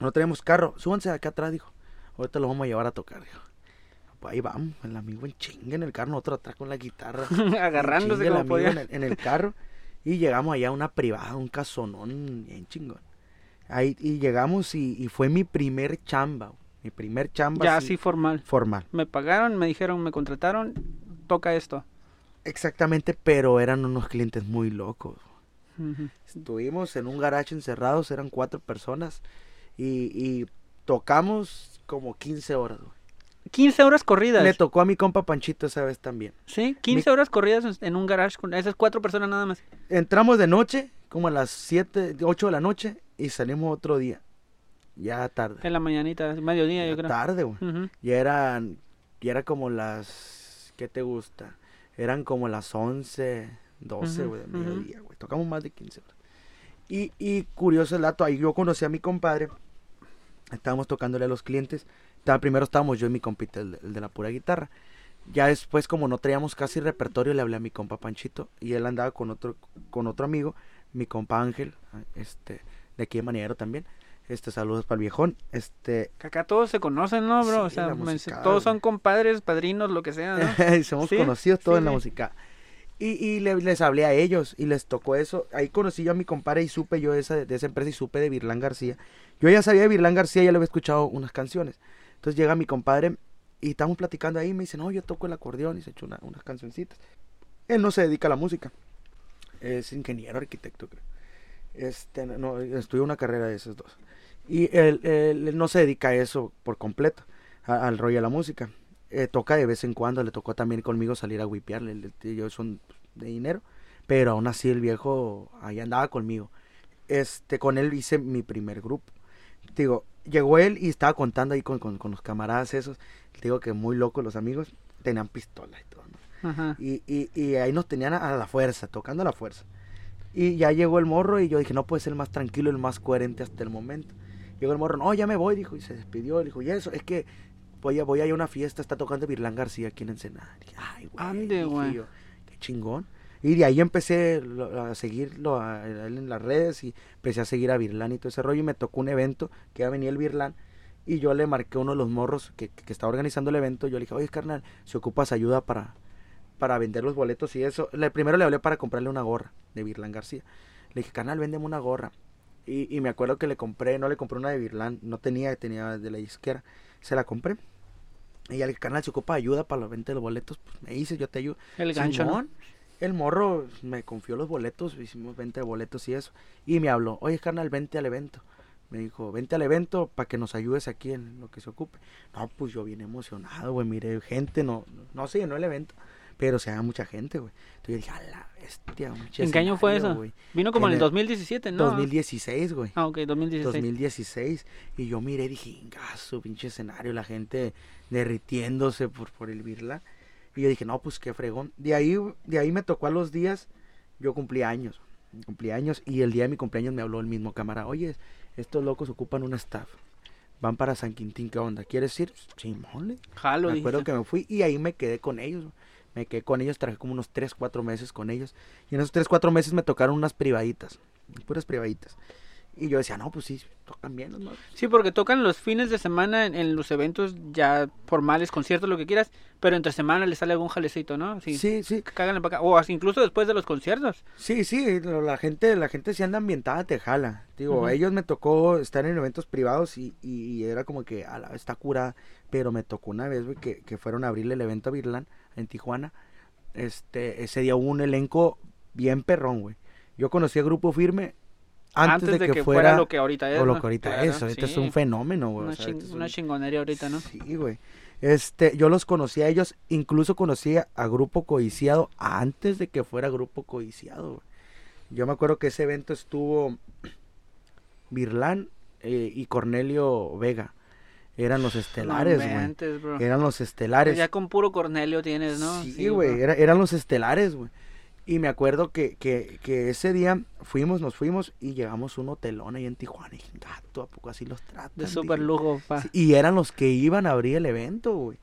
no tenemos carro, súbanse de acá atrás, dijo. Ahorita los vamos a llevar a tocar, dijo. Pues ahí vamos, el amigo en chinga en el carro, nosotros atrás con la guitarra. [laughs] Agarrándose como podía. En el, en el carro. [laughs] Y llegamos allá a una privada, un casonón bien chingón. Ahí, y llegamos y, y fue mi primer chamba, mi primer chamba Ya así así formal. formal. Me pagaron, me dijeron, me contrataron, toca esto. Exactamente, pero eran unos clientes muy locos. Estuvimos en un garage encerrados, eran cuatro personas y, y tocamos como 15 horas. güey. 15 horas corridas. Le tocó a mi compa Panchito esa vez también. Sí, 15 horas corridas en un garage con esas cuatro personas nada más. Entramos de noche, como a las 7, 8 de la noche y salimos otro día. Ya tarde. En la mañanita, mediodía, yo Ya creo. tarde, güey. Ya eran, ya era como las, ¿qué te gusta? Eran como las 11, 12, Ujú, güey, de mediodía, güey. Tocamos más de 15 horas. Y, y curioso el dato, ahí yo conocí a mi compadre. Estábamos tocándole a los clientes. Primero estábamos yo y mi compita, el, de- el de la pura guitarra. Ya después, como no traíamos casi repertorio, le hablé a mi compa Panchito. Y él andaba con otro, con otro amigo, mi compa Ángel, este, de aquí de Maniero también. Este, saludos para el viejón. Este, Acá todos se conocen, ¿no, bro? o sea, música, todos son compadres, padrinos, lo que sea, ¿no? [laughs] Somos Sí, conocidos todos sí, en la música. Y, y le- les hablé a ellos y les tocó eso. Ahí conocí yo a mi compadre y supe yo de esa, de esa empresa y supe de Virlán García. Yo ya sabía de Virlán García, ya le había escuchado unas canciones. Entonces llega mi compadre y estamos platicando ahí me dice, no, yo toco el acordeón y se echó una- unas cancioncitas. Él no se dedica a la música. Es ingeniero, arquitecto, creo. Este, no, estudió una carrera de esos dos. Y él, él- él no se dedica a eso por completo, a- al rollo de la música. Eh, toca de vez en cuando, le tocó también conmigo salir a el- yo son de dinero, pero aún así el viejo ahí andaba conmigo. Este, con él hice mi primer grupo. Digo, llegó él y estaba contando ahí con, con- con los camaradas esos, digo que muy locos los amigos, tenían pistola y todo, ¿no? Ajá. Y, y, y ahí nos tenían a, a la fuerza, tocando a la fuerza. Y ya llegó el morro y yo dije, no puede ser el más tranquilo, el más coherente hasta el momento. Llegó el morro, no, ya me voy, dijo, y se despidió. Dijo, y eso, es que voy a, voy a ir a una fiesta, está tocando Virlán García aquí en Ensenada. Dije, ay, güey. Ande, güey. Qué chingón. Y de ahí empecé a seguirlo a, él en las redes y empecé a seguir a Virlán y todo ese rollo. Y me tocó un evento que iba a venir el Virlán. Y yo le marqué a uno de los morros que, que estaba organizando el evento. Yo le dije, oye, carnal, si ocupas ayuda para, para vender los boletos y eso. Le, primero le hablé para comprarle una gorra de Virlán García. Le dije, carnal, véndeme una gorra. Y, y me acuerdo que le compré, no le compré una de Virlán, no tenía, tenía de la disquera. Se la compré. Y ya le dije, carnal, si ocupa ayuda para la venta de los boletos, pues me dice, yo te ayudo. El gancho, ¿no? El morro me confió los boletos, hicimos venta de boletos y eso. Y me habló, oye, carnal, vente al evento. Me dijo, vente al evento para que nos ayudes aquí en lo que se ocupe. No, pues yo bien emocionado, güey, miré gente, no, no se llenó el evento. pero se da mucha gente, güey. Entonces yo dije, a la bestia, mucha ¿En qué año fue eso? güey". Vino como en, En el el 2017, ¿no? 2016, güey. Ah, ok, 2016. 2016 y yo miré dije, ingazo, pinche escenario, la gente derritiéndose por, por el Birla. Y yo dije, no, pues qué fregón. De ahí, de ahí me tocó a los días, yo cumplí años, cumplí años y el día de mi cumpleaños me habló el mismo cámara, oye, estos locos ocupan un staff, van para San Quintín, ¿qué onda? ¿Quieres ir? Simón, le- Jalo, me acuerdo que me fui y ahí me quedé con ellos. Me quedé con ellos, trabajé como unos 3, 4 meses con ellos. Y en esos 3, 4 meses me tocaron unas privaditas, puras privaditas. Y yo decía, no, pues sí, tocan bien, ¿no? Sí, porque tocan los fines de semana en, en los eventos ya formales, conciertos, lo que quieras, pero entre semana le sale algún jalecito, ¿no? Sí. Sí, sí, Cáganle para acá. O incluso después de los conciertos. sí, sí, la gente, la gente si anda ambientada te jala. Digo, Ujú. a ellos me tocó estar en eventos privados y, y era como que, a la está curada. Pero me tocó una vez, güey, que, que fueron a abrirle el evento a Virlan en Tijuana. Este, ese día hubo un elenco bien perrón, güey. Yo conocí a Grupo Firme antes, de, que, fuera, lo que ahorita es. o lo ¿no? que ahorita Claro, es. Ahorita es un fenómeno, güey. o Una, sea, un- chingonería ahorita, ¿no? Sí, güey. Este, yo los conocí a ellos, incluso conocí a, a Grupo Codiciado antes de que fuera Grupo Codiciado. güey. Yo me acuerdo que ese evento estuvo [sniffs] Virlán eh, y Cornelio Vega. Eran los estelares, No güey. bro. Eran los estelares. Ya con puro Cornelio tienes, ¿no? Sí, güey, era- eran los estelares, güey. Y me acuerdo que, que, que ese día fuimos, nos fuimos y llegamos a un hotelón ahí en Tijuana. Y dije, gato, ¿a poco así los tratan? De súper lujo, pa. Sí, y eran los que iban a abrir el evento, güey.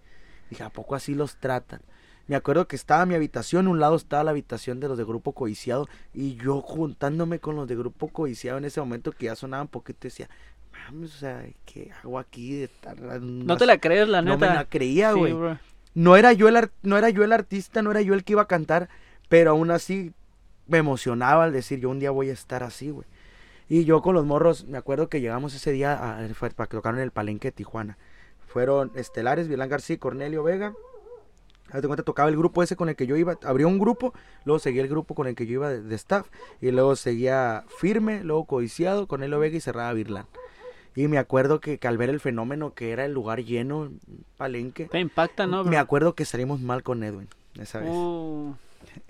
Dije, ¿a poco así los tratan? Me acuerdo que estaba mi habitación, un lado estaba la habitación de los de Grupo Codiciado, y yo juntándome con los de Grupo Codiciado en ese momento que ya sonaban poquito, decía, mames, o sea, ¿qué hago aquí de estar No te la crees, la No neta. me la creía, güey. no era yo el no era yo el artista, no era yo el que iba a cantar, pero aún así me emocionaba al decir, yo un día voy a estar así, güey. Y yo con los morros, me acuerdo que llegamos ese día a, para que tocaron en el Palenque de Tijuana. Fueron Estelares, Vilán García, Cornelio Vega. De cuenta, tocaba el grupo ese con el que yo iba. Abrió un grupo, luego seguía el grupo con el que yo iba de, de staff. Y luego seguía Firme, luego Codiciado, Cornelio Vega y cerraba Virlán. Y me acuerdo que, que al ver el fenómeno que era el lugar lleno, Palenque, Te impacta, ¿no, bro? me acuerdo que salimos mal con Edwin esa vez. Uh,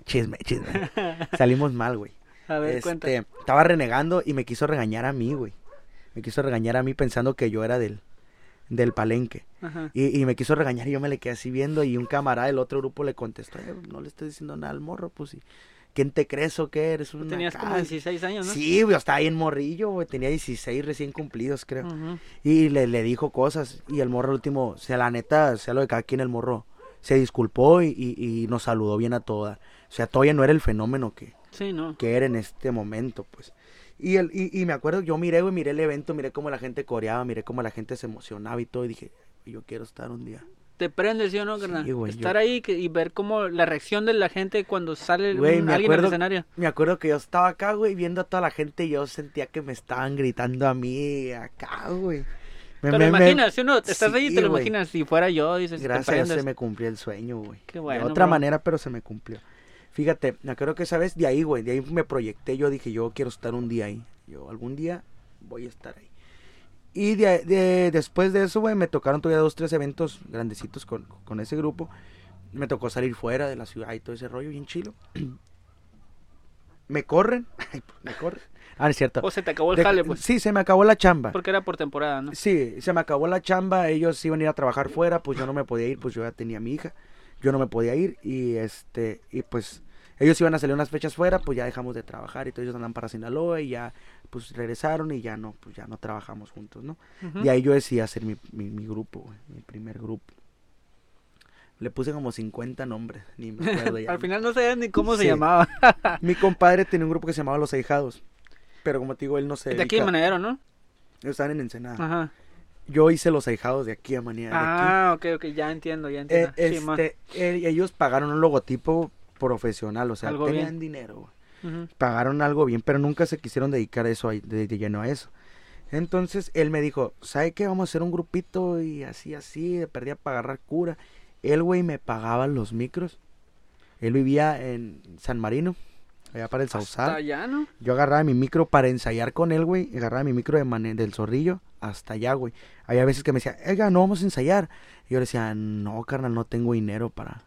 Chisme, chisme. [laughs] salimos mal, güey. a ver, cuenta. Este, estaba renegando y me quiso regañar a mí, güey. Me quiso regañar a mí pensando que yo era del, del palenque. Ajá. Y, y me quiso regañar y yo me le quedé así viendo y un camarada del otro grupo le contestó, "Eh, no le estoy diciendo nada al morro, pues sí. ¿Quién te crees o qué eres? Una tenías como casa". 16 años, ¿no? Sí, güey, estaba ahí en morrillo, güey. Tenía 16 recién cumplidos, creo. Y le, le dijo cosas. Y el morro, al último, o sea, la neta, sea lo de cada quien, el morro se disculpó y, y- y nos saludó bien a todas. O sea, todavía no era el fenómeno que, Sí, ¿no? que era en este momento, pues. Y, el, y, y me acuerdo, yo miré, güey, miré el evento, miré cómo la gente coreaba, miré cómo la gente se emocionaba y todo. Y dije, yo quiero estar un día. Te prendes, ¿sí o no, Sí, carnal? güey, Estar yo- ahí que- y ver cómo la reacción de la gente cuando sale Güey, un- me alguien acuerdo- escenario. Me acuerdo que yo estaba acá, güey, viendo a toda la gente y yo sentía que me estaban gritando a mí acá, güey. Me- Te me- lo me- imaginas, ¿sí o no? Estás ahí y Sí, te lo güey. imaginas. Si fuera yo, dices, Gracias, se me cumplió el sueño, güey. Qué bueno, de otra bro. manera, pero se me cumplió. Fíjate, me acuerdo que esa vez de ahí, güey, de ahí me proyecté, yo dije, yo quiero estar un día ahí. Yo algún día voy a estar ahí. Y de, de- después de eso, güey, me tocaron todavía dos, tres eventos grandecitos con, con ese grupo. Me tocó salir fuera de la ciudad y todo ese rollo, bien chilo. [clears throat] me corren, [laughs] ay, me corren. Ah, es cierto. O se te acabó el De- jale, pues. Sí, se me acabó la chamba. Porque era por temporada, ¿no? Sí, se me acabó la chamba, ellos iban a ir a trabajar fuera, pues yo no me podía ir, pues yo ya tenía a mi hija, yo no me podía ir y este, y pues ellos iban a salir unas fechas fuera, pues ya dejamos de trabajar y todos ellos andan para Sinaloa y ya pues regresaron y ya no, pues ya no trabajamos juntos, ¿no? Y ahí yo decidí hacer mi, mi, mi grupo, güey, mi primer grupo. Le puse como 50 nombres, ni me acuerdo [laughs] ya. Al final no sabías ni cómo se llamaba. Mi compadre tenía un grupo que se llamaba Los Ahijados, pero como te digo, él no se de aquí dedica- Manadero, ¿no? ellos estaban en Ensenada. Ajá. Yo hice Los Ahijados de aquí a manera de aquí. Ah, ok, ok, ya entiendo, ya Eh, entiendo. Sí, ma. este, eh, ellos pagaron un logotipo profesional, o sea, Algo tenían bien. dinero, güey. Ujú. pagaron algo bien, pero nunca se quisieron dedicar a eso, ahí- de, de lleno a eso. Entonces él me dijo, ¿sabe qué? Vamos a hacer un grupito y así, así, de perdía para agarrar cura. El güey me pagaba los micros. Él vivía en San Marino, allá para el Hasta Sausal. allá, ¿no? Yo agarraba mi micro para ensayar con él, güey. y Agarraba mi micro de Mane- del zorrillo hasta allá, güey. Había veces que me decía, oiga, no vamos a ensayar. Y yo le decía, no, carnal, no tengo dinero para,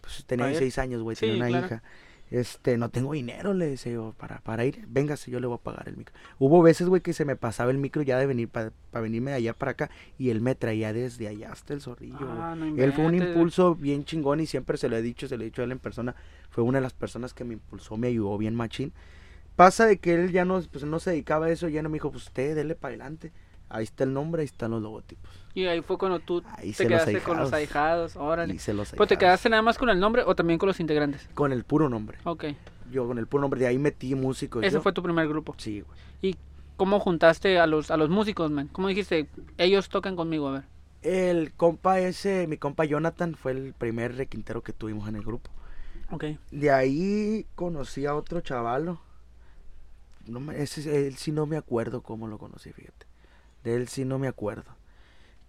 pues tenía Pa' ir. 16 años, güey, Sí, tenía una claro. hija. Este, no tengo dinero, le decía yo, para, para ir. Véngase, yo le voy a pagar el micro. Hubo veces, güey, que se me pasaba el micro ya de venir, para venirme de allá para acá. Y él me traía desde allá hasta el zorrillo. Ah, no Él fue un impulso bien chingón y siempre se lo he dicho, se lo he dicho a él en persona. Fue una de las personas que me impulsó, me ayudó bien machín. Pasa de que él ya no, pues, no se dedicaba a eso, ya no me dijo, pues usted, dele para adelante. Ahí está el nombre, ahí están los logotipos. Y ahí fue cuando tú Ahí te los quedaste con los ahijados. órale. Se los Pues te quedaste nada más con el nombre o también con los integrantes. Con el puro nombre. Ok. Yo con el puro nombre, de ahí metí músicos. Ese yo. fue tu primer grupo. Sí, güey. ¿Y cómo juntaste a los, a los músicos, man? ¿Cómo dijiste? Ellos tocan conmigo, a ver. El compa ese, mi compa Jonathan, fue el primer requintero que tuvimos en el grupo. Ok. De ahí conocí a otro chavalo. No me, ese, él sí no me acuerdo cómo lo conocí, fíjate. De él sí no me acuerdo.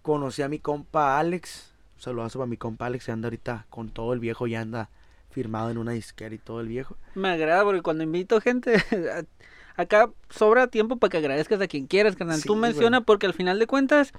Conocí a mi compa Alex. Un saludazo para mi compa Alex, que anda ahorita con todo el viejo, ya anda firmado en una disquera y todo el viejo. Me agrada porque cuando invito gente, [laughs] acá sobra tiempo para que agradezcas a quien quieras, carnal. Sí, Tú menciona porque al final de cuentas,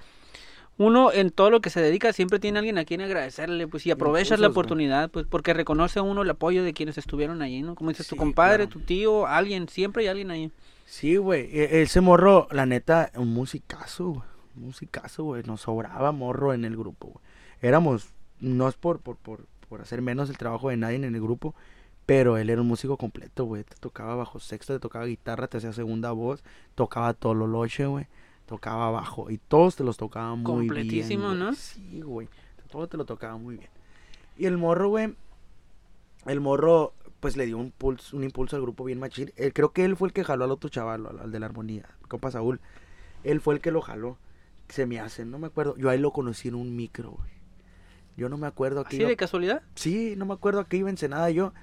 uno en todo lo que se dedica siempre tiene alguien a quien agradecerle, pues y aprovechas la oportunidad, pues porque reconoce uno el apoyo de quienes estuvieron ahí, ¿no? Como dices, tu compadre, claro. tu tío, alguien, siempre hay alguien ahí. Sí, güey. e- Ese morro, la neta, un musicazo, güey. Un musicazo, güey. Nos sobraba morro en el grupo, güey. Éramos, no es por, por, por, por hacer menos el trabajo de nadie en el grupo, pero él era un músico completo, güey. Te tocaba bajo sexto, te tocaba guitarra, te hacía segunda voz, tocaba todo lo loche, güey. Tocaba bajo. Y todos te los tocaba muy bien. Completísimo. ¿no? Sí, güey. Todo te lo tocaba muy bien. Y el morro, güey. El morro, pues le dio un pulso, un impulso al grupo bien machín. Eh, creo que él fue el que jaló al otro chaval, al, al de la armonía, compa Saúl. Él fue el que lo jaló. Se me hace, no me acuerdo. Yo ahí lo conocí en un micro, güey. Yo no me acuerdo a qué ¿Así iba. de casualidad? Sí, no me acuerdo a qué iba Ensenada yo.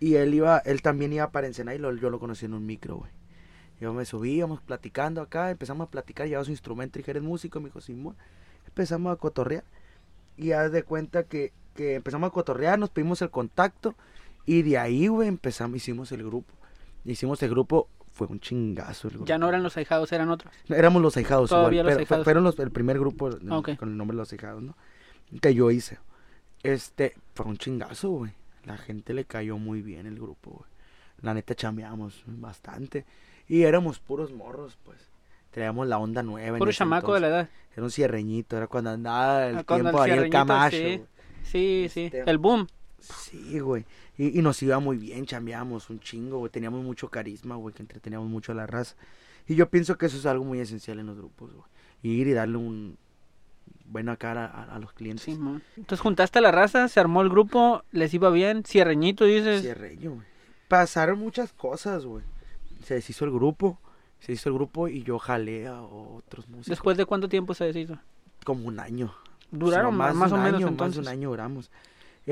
Y él iba, él también iba para Ensenada y lo- yo lo conocí en un micro, güey. Yo me subí, íbamos platicando acá, empezamos a platicar, llevaba su instrumento y dije, eres músico, me dijo, Simón. Empezamos a cotorrear. Y haz de cuenta que, que empezamos a cotorrear, nos pedimos el contacto. Y de ahí, güey, empezamos, hicimos el grupo. Hicimos el grupo, fue un chingazo el grupo. Ya no eran los ahijados, eran otros. Éramos los ahijados Todavía igual, los pero ahijados. fueron los, el primer grupo Ok. con el nombre de los ahijados, ¿no? Que yo hice. Este, fue un chingazo, güey. La gente le cayó muy bien el grupo, güey. La neta chambeamos bastante. Y éramos puros morros, pues. Traíamos la onda nueva. Puro chamaco de la edad. Era un cierreñito, era cuando andaba el Ah, tiempo ahí el camacho. sí. Sí, sí. Este- El boom. Sí, güey. Y, y nos iba muy bien, chambeamos un chingo, güey. Teníamos mucho carisma, güey, que entreteníamos mucho a la raza. Y yo pienso que eso es algo muy esencial en los grupos, güey. Ir y darle un buena cara a, a los clientes. Sí, man. Entonces juntaste a la raza, se armó el grupo, les iba bien. Cierreñito, dices. Cierreño, güey. Pasaron muchas cosas, güey. Se deshizo el grupo, se hizo el grupo y yo jalé a otros músicos. ¿Después de cuánto tiempo se deshizo? Como un año. Duraron Sí, más, de más o menos entonces. Más de un año duramos.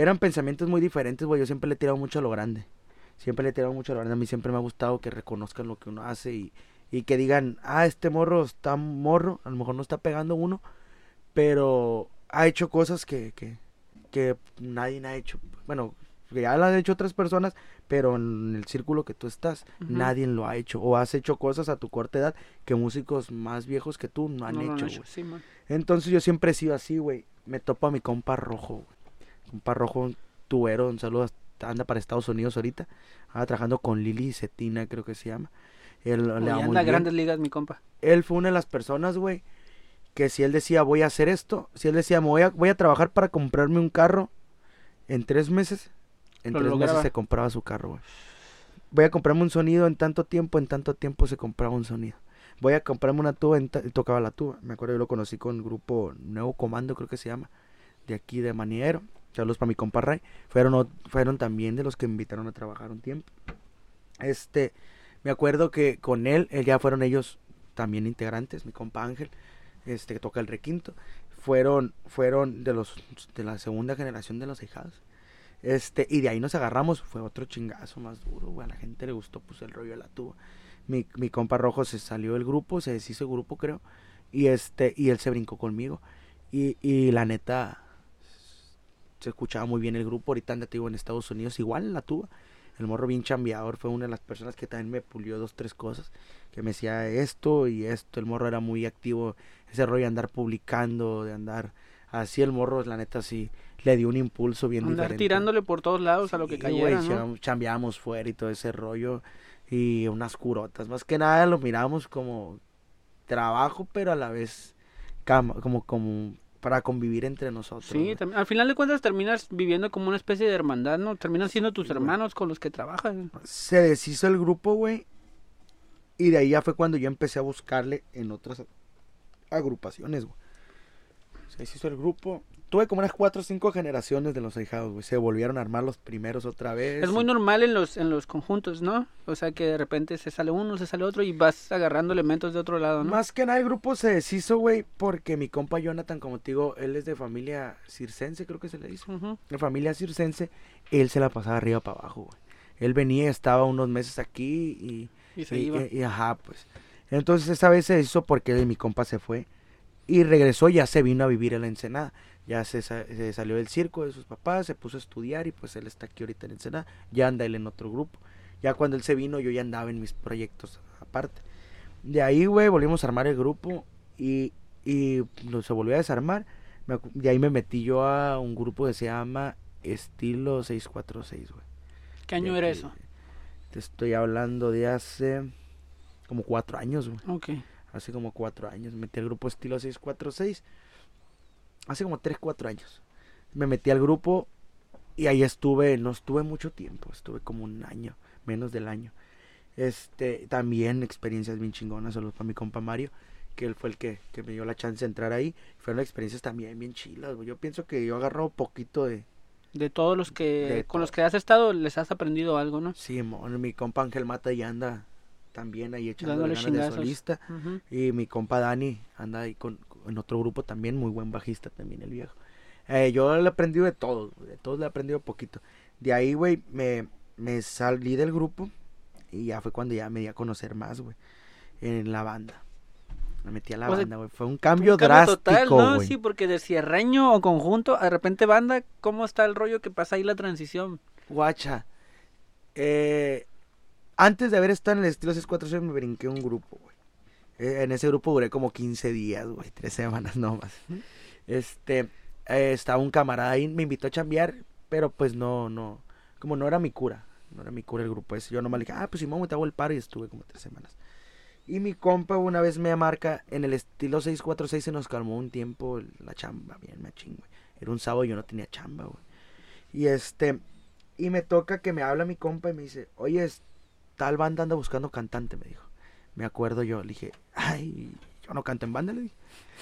Eran pensamientos muy diferentes, güey. Yo siempre le he tirado mucho a lo grande. Siempre le he tirado mucho a lo grande. A mí siempre me ha gustado que reconozcan lo que uno hace y, y que digan, ah, este morro está morro. A lo mejor no está pegando uno, pero ha hecho cosas que, que, que nadie ha hecho. Bueno, que ya lo han hecho otras personas, pero en el círculo que tú estás, nadie lo ha hecho. O has hecho cosas a tu corta edad que músicos más viejos que tú no han No hecho. güey. Sí. Entonces yo siempre he sido así, güey. Me topo a mi compa rojo, güey. Compa rojo, un tubero, un saludo, anda para Estados Unidos ahorita. Anda trabajando con Lili Cetina, creo que se llama. Él Uy, le anda grandes ligas, mi compa. Él fue una de las personas, güey, que si él decía voy a hacer esto, si él decía me voy a, voy a trabajar para comprarme un carro en tres meses, en Lo tres lograba. meses se compraba su carro, güey. Voy a comprarme un sonido en tanto tiempo, en tanto tiempo se compraba un sonido. Voy a comprarme una tuba, y tocaba la tuba. Me acuerdo yo lo conocí con el grupo Nuevo Comando, creo que se llama, de aquí de Maniero. Saludos para mi compa Ray. Fueron, fueron también de los que me invitaron a trabajar un tiempo. Este, me acuerdo que con él, él ya fueron ellos también integrantes, mi compa Ángel, este que toca el requinto, fueron, fueron de los de la segunda generación de los hijados. Este, y de ahí nos agarramos, fue otro chingazo más duro, güey. A la gente le gustó pues el rollo de la tuba. Mi, mi compa rojo se salió del grupo, se deshizo el grupo, creo. Y este, y él se brincó conmigo. Y, y la neta, se escuchaba muy bien el grupo. Ahorita anda, te digo, en Estados Unidos, igual en la tuba. El morro bien chambeador fue una de las personas que también me pulió dos, tres cosas. Que me decía esto y esto. El morro era muy activo. Ese rollo de andar publicando, de andar así. El morro, la neta, sí, le dio un impulso bien Andar diferente. tirándole por todos lados a lo que Sí, cayera, güey, ¿no? cham- chambeábamos fuera y todo ese rollo. Y unas curotas. Más que nada lo miramos como trabajo, pero a la vez como, como para convivir entre nosotros. Sí, también, al final de cuentas terminas viviendo como una especie de hermandad, ¿no? Terminan siendo tus Sí, güey. hermanos con los que trabajas. Se deshizo el grupo, güey. Y de ahí ya fue cuando yo empecé a buscarle en otras agrupaciones, güey. Se deshizo el grupo. Tuve como unas cuatro o cinco generaciones de los ahijados, güey. Se volvieron a armar los primeros otra vez. Es muy normal en los, en los conjuntos, ¿no? O sea que de repente se sale uno, se sale otro y vas agarrando elementos de otro lado, ¿no? Más que nada el grupo se deshizo, güey, porque mi compa Jonathan, como te digo, él es de familia circense, creo que se le dice. De familia circense, él se la pasaba arriba para abajo, güey. Él venía, estaba unos meses aquí y... Y se y, iba. y- y ajá, pues. Entonces esa vez se deshizo porque mi compa se fue y regresó, ya se vino a vivir en la Ensenada. Ya se, sa- se salió del circo de sus papás, se puso a estudiar y pues él está aquí ahorita en Ensenada. Ya anda él en otro grupo. Ya cuando él se vino yo ya andaba en mis proyectos aparte. De ahí, güey, volvimos a armar el grupo y, y lo- se volvió a desarmar. De ahí me metí yo a un grupo que se llama Estilo 646, güey. ¿Qué año De era eso? Te estoy hablando de hace como cuatro años, güey. Ok. Hace como cuatro años. Me metí al grupo Estilo 646. Hace como tres, cuatro años. Me metí al grupo y ahí estuve, no estuve mucho tiempo, estuve como un año, menos del año. Este, también experiencias bien chingonas, saludos para mi compa Mario, que él fue el que, que me dio la chance de entrar ahí. Fueron experiencias también bien chilas. Yo pienso que yo agarro poquito de, De todos los que De con los que has estado les has aprendido algo, ¿no? Sí, mon, mi compa Ángel Mata ya anda también ahí Dándole ganas de chingazos. solista. Ujú. Y mi compa Dani anda ahí con, en otro grupo también, muy buen bajista también el viejo. Eh, yo le he aprendido de todos, de todos le he aprendido poquito. De ahí, güey, me, me salí del grupo y ya fue cuando ya me di a conocer más, güey, en la banda. Me metí a la O banda, güey. Fue un cambio, Un cambio drástico, total, ¿no? Sí, porque de cierreño o conjunto, de repente banda, ¿cómo está el rollo que pasa ahí la transición? Guacha. Eh, antes de haber estado en el estilo 646 me brinqué un grupo, güey. Eh, en ese grupo duré como 15 días, güey, tres semanas nomás. Este, eh, estaba un camarada ahí, me invitó a chambear, pero pues no, no, como no era mi cura, no era mi cura el grupo ese. Yo nomás le dije, ah, pues Simón, te hago el paro y estuve como tres semanas. Y mi compa una vez me marca, en el estilo 646 se nos calmó un tiempo la chamba, bien machín, güey. Era un sábado y yo no tenía chamba, güey. Y este, y me toca que me habla mi compa y me dice, oye, tal banda anda buscando cantante, me dijo. Me acuerdo yo, le dije, ay, yo no canto en banda, le dije.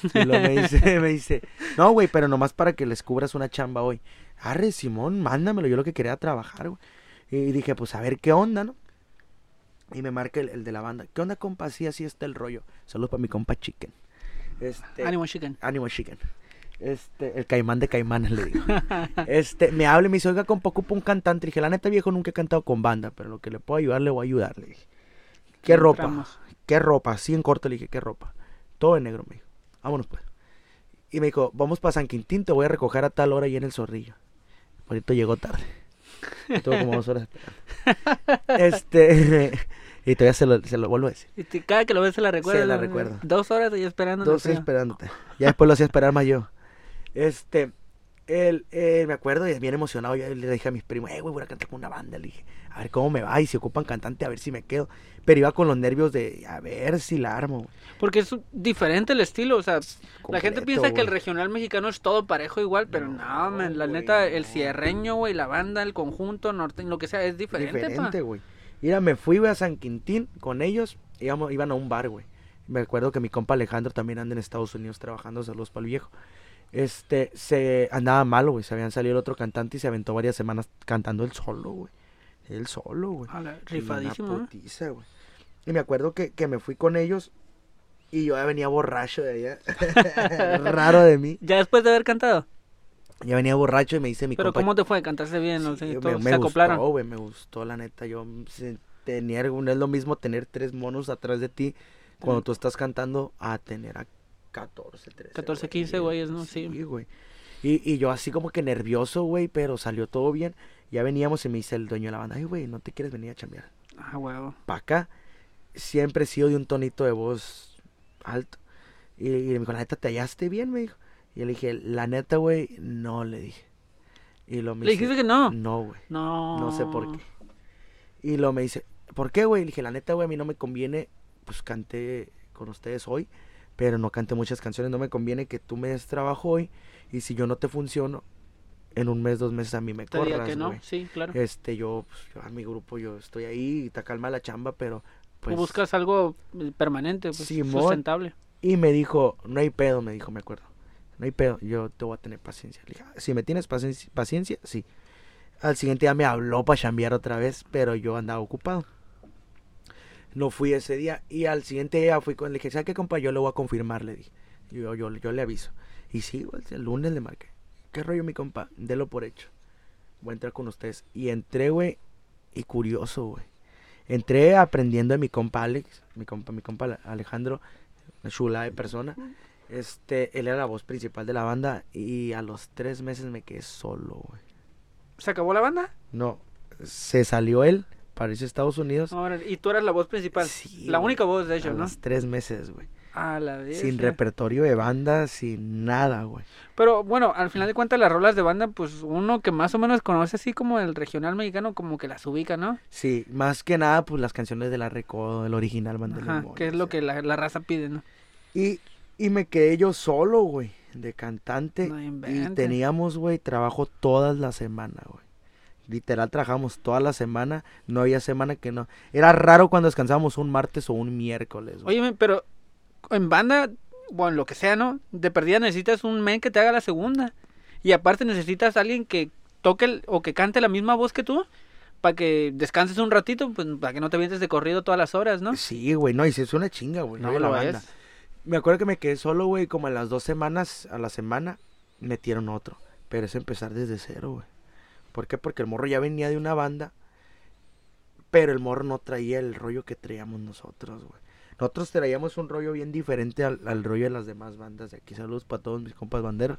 [laughs] Y luego me dice, [laughs] me dice, no, güey, pero nomás para que les cubras una chamba hoy. Arre, Simón, mándamelo, yo lo que quería trabajar, güey. Y dije, pues a ver qué onda, ¿no? Y me marca el, el de la banda. ¿Qué onda, compa? Así, así está el rollo. Saludos para mi compa Chicken. Este, Ánimo, chicken. Ánimo Chicken. Este, el caimán de caimanes le digo. [laughs] Este, me habla y me dice, oiga, compa, ocupo un cantante. Le dije, la neta, viejo, nunca he cantado con banda, pero lo que le puedo ayudar, le voy a ayudar. Le dije, ¿qué ropa? Entramos. ¿Qué ropa? Así en corto le dije, ¿qué ropa? Todo en negro, me dijo. Vámonos, pues. Y me dijo, vamos para San Quintín, te voy a recoger a tal hora ahí en el zorrillo. Ahorita llegó tarde. Estuvo como dos horas esperando. [laughs] Este, [laughs] y todavía se lo, se lo vuelvo a decir. Y cada que lo ves se la recuerda. Se la recuerdo. Dos horas ahí esperando. Dos esperándote. Ya después lo hacía esperar más yo. Este, él, me acuerdo, y bien emocionado, yo le dije a mis primos, eh, güey, voy a cantar con una banda. Le dije, a ver cómo me va, y si ocupan cantante, a ver si me quedo. Pero iba con los nervios de, a ver si la armo. Porque es diferente el estilo, o sea, la gente piensa que el regional mexicano es todo parejo igual, pero no, No, man, la güey, neta, el cierreño, güey, la banda, el conjunto, norte, lo que sea, es diferente, Diferente, pa. güey. Mira, me fui güey, a San Quintín con ellos, íbamos, iban a un bar, güey. Me acuerdo que mi compa Alejandro también anda en Estados Unidos trabajando, saludos para el viejo. Este, se andaba malo, güey. Se habían salido el otro cantante y se aventó varias semanas cantando él solo, güey. Él solo, güey. Una Rifadísimo, putiza, güey. Y me acuerdo que, que me fui con ellos y yo ya venía borracho de allá. [laughs] Raro de mí. Ya después de haber cantado. Ya venía borracho y me dice mi Pero compa. ¿cómo te fue? ¿Cantaste bien? No Sí, sé, me, me se acoplaron. gustó, güey, me gustó, la neta. Yo tenía, no es lo mismo tener tres monos atrás de ti cuando tú estás cantando a tener a 14, 13. 14, 15 güeyes, ¿no? Sí. Sí, güey. Y, y yo así como que nervioso, güey, pero salió todo bien. Ya veníamos y me dice el dueño de la banda, ay, güey, ¿no te quieres venir a chambear? Ah, huevo. para acá, siempre he sido de un tonito de voz alto. Y, y me dijo, la neta, ¿te hallaste bien? Me dijo. Y le dije, la neta, güey, no, le dije. Y lo me ¿Le dijiste que no? No, güey. No. No sé por qué. Y lo me dice, No. no sé por qué. Y lo me dice, ¿por qué, güey? Le dije, la neta, güey, a mí no me conviene, pues canté con ustedes hoy, pero no canté muchas canciones. No me conviene que tú me des trabajo hoy y si yo no te funciono, en un mes, dos meses a mí me Te diga corras, que no, sí, claro. Este, yo, pues, yo a mi grupo, yo estoy ahí, y está calma la chamba, pero pues... Tú buscas algo eh, permanente, pues, Simón. sustentable. Y me dijo, no hay pedo, me dijo, me acuerdo. No hay pedo, yo te voy a tener paciencia. Le dije, "Ah, si me tienes paciencia, paciencia, sí. Al siguiente día me habló para chambear otra vez, pero yo andaba ocupado. No fui ese día. Y al siguiente día fui con, le dije, ¿sabes qué, compa? Yo le voy a confirmar, le dije. Yo, yo, yo le aviso. Y sí, güey, el lunes le marqué. ¿Qué rollo, mi compa? Delo por hecho. Voy a entrar con ustedes. Y entré, güey, y curioso, güey. Entré aprendiendo de mi compa Alex, mi compa, mi compa Alejandro, una chula de persona. Este, él era la voz principal de la banda y a los tres meses me quedé solo, güey. ¿Se acabó la banda? No, se salió él para irse a Estados Unidos. Y tú eras la voz principal. Sí, la única voz, de a hecho, ¿no? los tres meses, güey. A la vez. Sin repertorio de banda, sin nada, güey. Pero bueno, al final de cuentas las rolas de banda, pues uno que más o menos conoce así como el regional mexicano, como que las ubica, ¿no? Sí, más que nada, pues las canciones de la Recodo, del original Banda Ajá, Limón, que es lo sea. que la, la raza pide, ¿no? Y, y me quedé yo solo, güey, de cantante. No y teníamos, güey, trabajo todas la semana, güey. Literal, trabajamos toda la semana. No había semana que no. Era raro cuando descansábamos un martes o un miércoles, güey. Óyeme, pero en banda, bueno, lo que sea, ¿no? De perdida necesitas un men que te haga la segunda. Y aparte necesitas alguien que toque el- o que cante la misma voz que tú para que descanses un ratito, pues para que no te vientes de corrido todas las horas, ¿no? Sí, güey, no, y si es una chinga, güey. No No, la banda. es. Me acuerdo que me quedé solo, güey, como a las dos semanas, a la semana, metieron otro. Pero es empezar desde cero, güey. ¿Por qué? Porque el morro ya venía de una banda, pero el morro no traía el rollo que traíamos nosotros, güey. Nosotros traíamos un rollo bien diferente al, al rollo de las demás bandas de aquí. Saludos para todos mis compas banderos.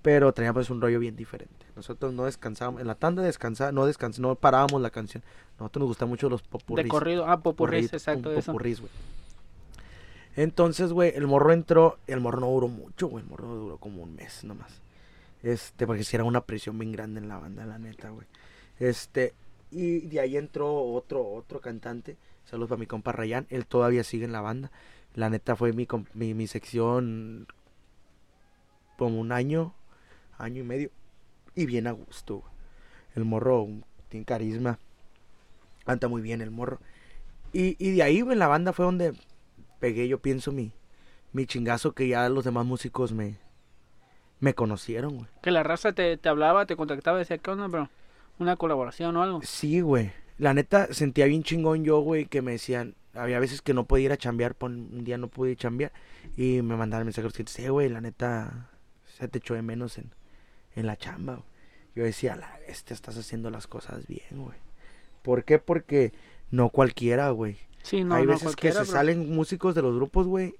Pero traíamos un rollo bien diferente. Nosotros no descansábamos, en la tanda descansaba, no descans no parábamos la canción. Nosotros nos gustan mucho los popurris. De corrido, ah, popurris, exacto, un eso. popurrís, güey. Entonces, güey, el morro entró, el morro no duró mucho, güey, el morro duró como un mes nomás. Este, porque si era una presión bien grande en la banda, la neta, güey. Este, y de ahí entró otro, otro cantante, saludos para mi compa Rayán, él todavía sigue en la banda. La neta fue mi, mi, mi sección como un año, año y medio, y bien a gusto. El morro tiene carisma, canta muy bien el morro. Y, y de ahí, güey, en la banda fue donde pegué, yo pienso, mi, mi chingazo que ya los demás músicos me, me conocieron, güey. Que la raza te, te hablaba, te contactaba, decía, ¿qué onda, bro? Una colaboración o algo. Sí, güey. La neta, sentía bien chingón yo, güey, que me decían, había veces que no podía ir a chambear, pon- un día no pude ir a chambear, y me mandaban mensajes que sí, güey, la neta, se te echó de menos en, en la chamba, güey. Yo decía, la este estás haciendo las cosas bien, güey. ¿Por qué? Porque no cualquiera, güey. Sí, no, Hay no veces que se bro. salen músicos de los grupos, güey.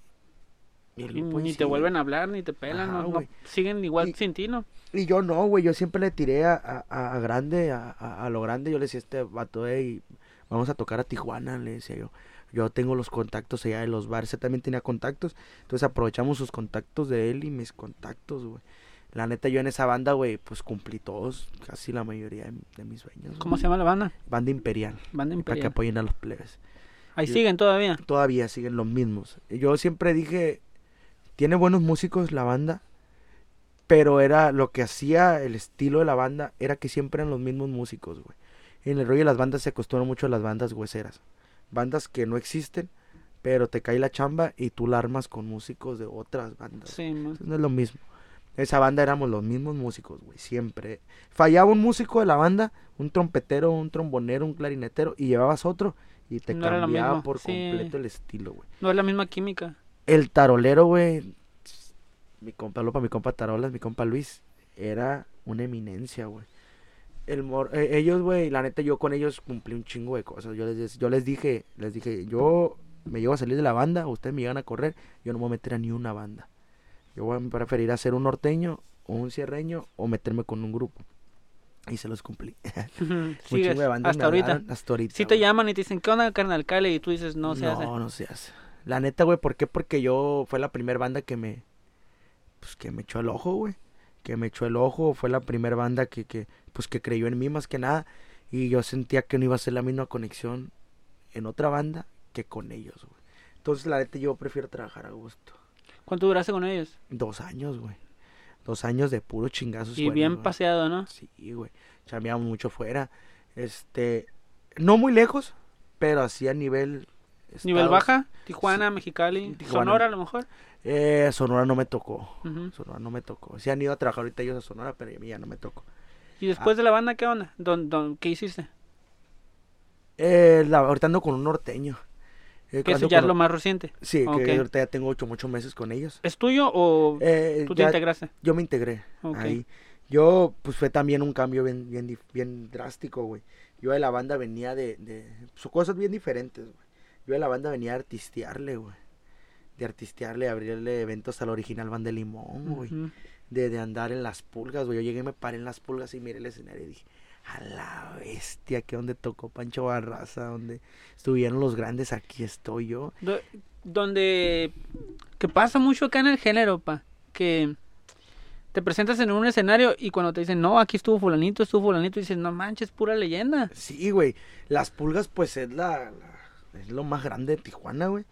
En ni sí, te vuelven a hablar, ni te pelan, Ajá, no, siguen igual Y- sin ti, ¿no? Y yo no, güey, yo siempre le tiré a, a, a grande, a, a, lo grande. Yo le decía a este vato, hey, vamos a tocar a Tijuana, le decía yo. Yo tengo los contactos allá de los bares, él también tenía contactos. Entonces aprovechamos sus contactos de él y mis contactos, güey. La neta, yo en esa banda, güey, pues cumplí todos, casi la mayoría de, de mis sueños. ¿Cómo se llama la banda? Banda Imperial, Banda para que Imperial. apoyen a los plebes. Ahí yo- siguen todavía. Todavía siguen los mismos. Yo siempre dije, tiene buenos músicos la banda, pero era lo que hacía el estilo de la banda, era que siempre eran los mismos músicos, güey. En el rollo de las bandas se acostumbra mucho a las bandas hueseras. Bandas que no existen, pero te cae la chamba y tú la armas con músicos de otras bandas. Sí. No es lo mismo. Esa banda éramos los mismos músicos, güey, siempre. Fallaba un músico de la banda, un trompetero, un trombonero, un clarinetero, y llevabas otro y te No cambiaba por sí. completo el estilo, güey. No es la misma química. El tarolero, güey, mi compa Lopa, mi compa Tarolas, mi compa Luis, era una eminencia, güey. El mor- eh, ellos, güey, la neta, yo con ellos cumplí un chingo de cosas. Yo les, yo les dije, les dije, yo me llevo a salir de la banda, ustedes me llegan a correr, yo no me voy a meter a ni una banda. Yo voy a preferir hacer un norteño o un cierreño o meterme con un grupo. Y se los cumplí. [laughs] un Sigues chingo de bandas hasta ahorita. hasta ahorita. Si te llaman y te dicen, ¿qué onda, carnal? Cale, y tú dices, no se hace. No, no se hace. La neta, güey, ¿por qué? Porque yo fue la primera banda que me. Pues que me echó el ojo, güey. que me echó el ojo, fue la primera banda que, que, pues que creyó en mí más que nada, y yo sentía que no iba a ser la misma conexión en otra banda que con ellos, güey. Entonces, la neta, yo prefiero trabajar a gusto. ¿Cuánto duraste con ellos? Dos años, güey. Dos años de puro chingazos. Y buenos, bien güey. paseado, ¿no? Sí, güey. Chambeamos mucho fuera. Este, no muy lejos, pero así a nivel... ¿Nivel baja? Tijuana, Mexicali, Tijuana. Sonora a lo mejor. Eh, Sonora no me tocó. Sonora no me tocó. Sí han ido a trabajar ahorita ellos a Sonora, pero a mí ya no me tocó. ¿Y Ah. después de la banda qué onda? ¿Dón, dón- qué hiciste? Eh, la- ahorita ando con un norteño. Eh, Que eso ya es lo más reciente. Sí, Ok. que ahorita ya tengo ocho, muchos meses con ellos. ¿Es tuyo o Eh, tú te integraste? yo me integré ahí. Yo, pues fue también un cambio bien, bien drástico, güey. Yo de la banda venía de, de pues, cosas bien diferentes, güey. Yo de la banda venía a artistearle, güey. De artistearle, abrirle eventos al original Banda de Limón, güey. De, de andar en las pulgas, güey. Yo llegué y me paré en las pulgas y miré el escenario y dije, a la bestia, que donde tocó Pancho Barraza, donde estuvieron los grandes, aquí estoy yo. Do- donde que pasa mucho acá en el género, pa, que te presentas en un escenario y cuando te dicen, no, aquí estuvo fulanito, estuvo fulanito, dices, no manches, pura leyenda. Sí, güey. Las pulgas, pues es la, la- es lo más grande de Tijuana, güey.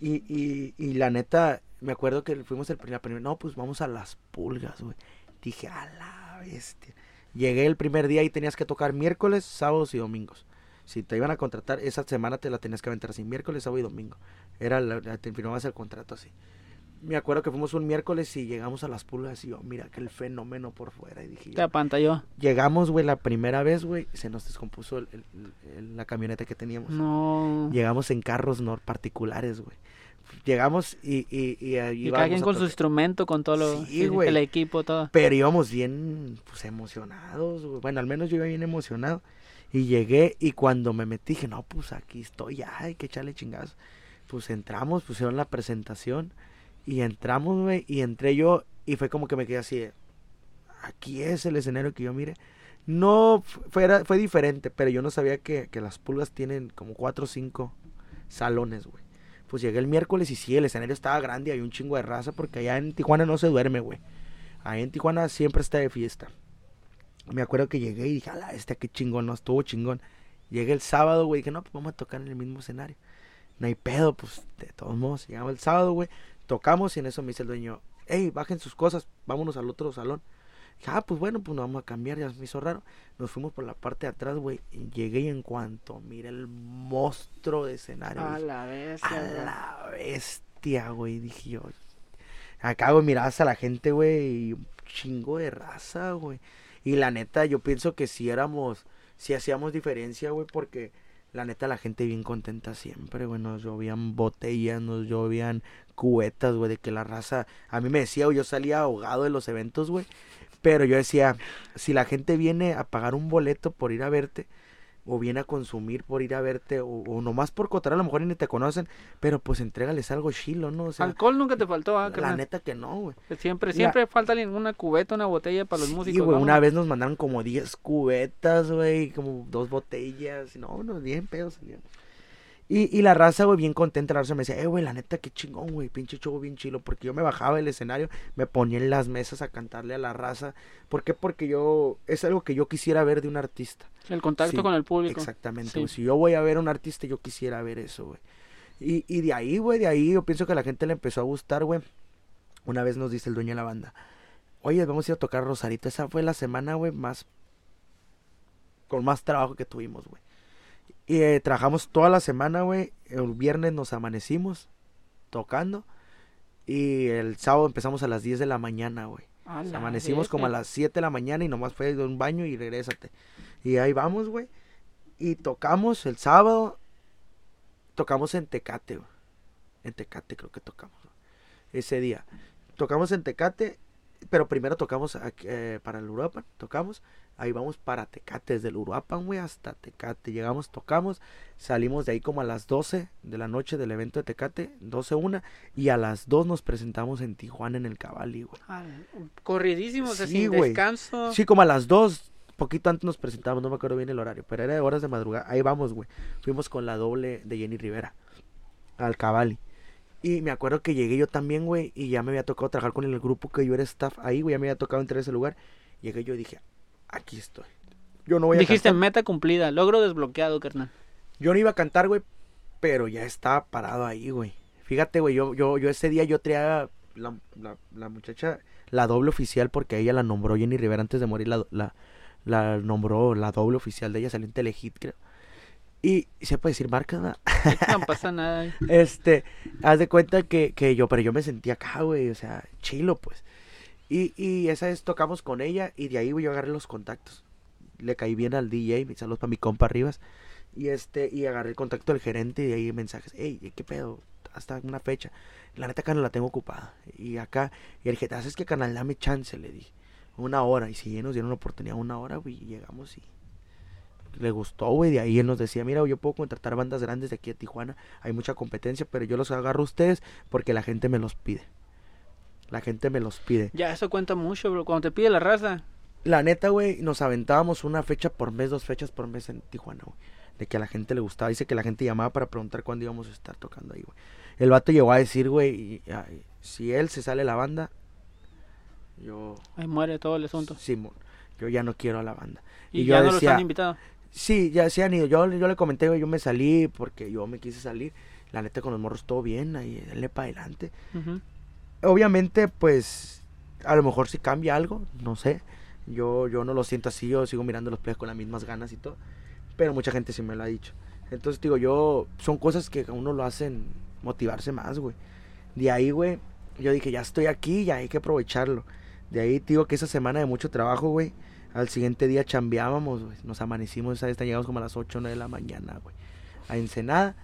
Y, y, y la neta, me acuerdo que fuimos el primer, primer, no, pues vamos a las pulgas, güey. Dije, a la bestia. Llegué el primer día y tenías que tocar miércoles, sábados y domingos. Si te iban a contratar, esa semana te la tenías que aventar así, miércoles, sábado y domingo. Era la, te firmabas el contrato así. Me acuerdo que fuimos un miércoles y llegamos a las pulgas y yo, mira, aquel fenómeno por fuera. Y dije, Te apantalló. Llegamos, güey, la primera vez, güey, se nos descompuso el- el- el- la camioneta que teníamos. No. Llegamos en carros no particulares, güey. Llegamos y, y, y, Y cada quien con su instrumento, con todo lo, Sí, el- el equipo, todo. Pero íbamos bien, pues, emocionados, güey. Bueno, al menos yo iba bien emocionado. Y llegué y cuando me metí dije, no, pues aquí estoy, ya, hay que echarle chingados. Pues entramos, pusieron la presentación y entramos, y entré yo y fue como que me quedé así aquí es el escenario que yo mire. No, fu- fuera, fue diferente, pero yo no sabía que, que las pulgas tienen como cuatro o cinco salones, güey. Pues llegué el miércoles y sí, el escenario estaba grande hay un chingo de raza porque allá en Tijuana no se duerme, güey. Ahí en Tijuana siempre está de fiesta. Me acuerdo que llegué y dije, ala, este qué chingón, no estuvo chingón. Llegué el sábado, güey, dije, no, pues vamos a tocar en el mismo escenario. No hay pedo, pues de todos modos. Llegamos el sábado, güey, tocamos y en eso me dice el dueño, hey, bajen sus cosas, vámonos al otro salón. Dije, ah, pues bueno, pues nos vamos a cambiar, ya me hizo raro. Nos fuimos por la parte de atrás, güey, llegué y en cuanto miré el monstruo de escenario, A dije, la bestia. a la bestia, güey, dije yo. Acá, güey, mirabas a la gente, güey, y un chingo de raza, güey. Y la neta, yo pienso que si éramos, si hacíamos diferencia, güey, porque la neta la gente bien contenta siempre, güey. Nos llovían botellas, nos llovían cubetas, güey, de que la raza. A mí me decía, güey, yo salía ahogado de los eventos, güey. Pero yo decía, si la gente viene a pagar un boleto por ir a verte, o viene a consumir por ir a verte, o, o nomás por cotar, a lo mejor ni te conocen, pero pues entrégales algo chilo, ¿no? O sea, Alcohol nunca te faltó, ¿ah, la neta que no, güey. Siempre, la- siempre falta una cubeta, una botella para los Sí, músicos. güey, una vez nos mandaron como 10 cubetas, güey, como dos botellas, no, no, bien pedos salían. Y, y la raza, güey, bien contenta, la raza me decía, eh, güey, la neta, qué chingón, güey, pinche show bien chilo, porque yo me bajaba del escenario, me ponía en las mesas a cantarle a la raza, ¿por qué? Porque yo, es algo que yo quisiera ver de un artista. El contacto Sí, con el público. Exactamente, Sí. güey. Si yo voy a ver a un artista, yo quisiera ver eso, güey. Y, y de ahí, güey, de ahí yo pienso que a la gente le empezó a gustar, güey. Una vez nos dice el dueño de la banda, oye, vamos a ir a tocar Rosarito. Esa fue la semana, güey, más... Con más trabajo que tuvimos, güey. Y eh, trabajamos toda la semana, güey. El viernes nos amanecimos tocando. Y el sábado empezamos a las 10 de la mañana, güey. Amanecimos como a las 7 de la mañana y nomás fue de un baño y regrésate. Y ahí vamos, güey. Y tocamos el sábado. Tocamos en Tecate, güey. En Tecate creo que tocamos. Ese día. Tocamos en Tecate. Pero primero tocamos aquí, eh, para el Uruapan. Tocamos. Ahí vamos para Tecate. Desde el Uruapan, güey, hasta Tecate. Llegamos, tocamos. Salimos de ahí como a las 12 de la noche del evento de Tecate. 12 una. Y a las 2 nos presentamos en Tijuana en el Cabali, güey. Ah, corridísimos, o sea, Sí, sin güey. descanso. Sí, como a las 2, poquito antes nos presentamos, no me acuerdo bien el horario, pero era de horas de madrugada. Ahí vamos, güey. Fuimos con la doble de Jenny Rivera al Cavalli. Y me acuerdo que llegué yo también, güey, y ya me había tocado trabajar con el grupo que yo era staff ahí, güey, ya me había tocado entrar a ese lugar. Llegué yo y dije, aquí estoy. Yo no voy a Dijiste cantar. meta cumplida, logro desbloqueado, carnal. Yo no iba a cantar, güey, pero ya estaba parado ahí, güey. Fíjate, güey, yo, yo, yo ese día yo traía la, la, la muchacha, la doble oficial, porque ella la nombró Jenny Rivera antes de morir, la, la, la nombró la doble oficial de ella, salió en Telehit, creo. Y se puede decir marca, ¿verdad? No [laughs] pasa nada. Este, haz de cuenta que, que yo, pero yo me sentía acá, güey, o sea, chilo, pues. Y, y esa vez tocamos con ella y de ahí, güey, yo agarré los contactos. Le caí bien al DJ, mis saludos para mi compa Rivas. Y este, y agarré el contacto del gerente y de ahí mensajes, hey, ¿qué pedo? Hasta una fecha. La neta, canal la tengo ocupada. Y acá, y le dije, ¿haces que canal? Dame chance, le dije. Una hora. Y si nos dieron la oportunidad, una hora, güey, y llegamos y le gustó, güey. De ahí él nos decía, mira, yo puedo contratar bandas grandes de aquí a Tijuana. Hay mucha competencia, pero yo los agarro a ustedes porque la gente me los pide. La gente me los pide. Ya, eso cuenta mucho, bro. Cuando te pide la raza. La neta, güey, nos aventábamos una fecha por mes, dos fechas por mes en Tijuana, güey. De que a la gente le gustaba. Dice que la gente llamaba para preguntar cuándo íbamos a estar tocando ahí, güey. El vato llegó a decir, güey, si él se sale la banda, yo... Ahí muere todo el asunto. Simón, yo ya no quiero a la banda. Y, Y yo ya no los decía- han invitado. Sí, ya se han ido. Yo, yo le comenté, yo me salí porque yo me quise salir. La neta, con los morros todo bien, ahí, denle para adelante. Obviamente, pues, a lo mejor si cambia algo, no sé. Yo, yo no lo siento así, yo sigo mirando los plays con las mismas ganas y todo. Pero mucha gente sí me lo ha dicho. Entonces, digo, yo, son cosas que a uno lo hacen motivarse más, güey. De ahí, güey, yo dije, ya estoy aquí, ya hay que aprovecharlo. De ahí, digo que esa semana de mucho trabajo, güey. Al siguiente día chambeábamos, güey. Nos amanecimos, esa llegamos como a las 8 o 9 de la mañana, güey. A Ensenada.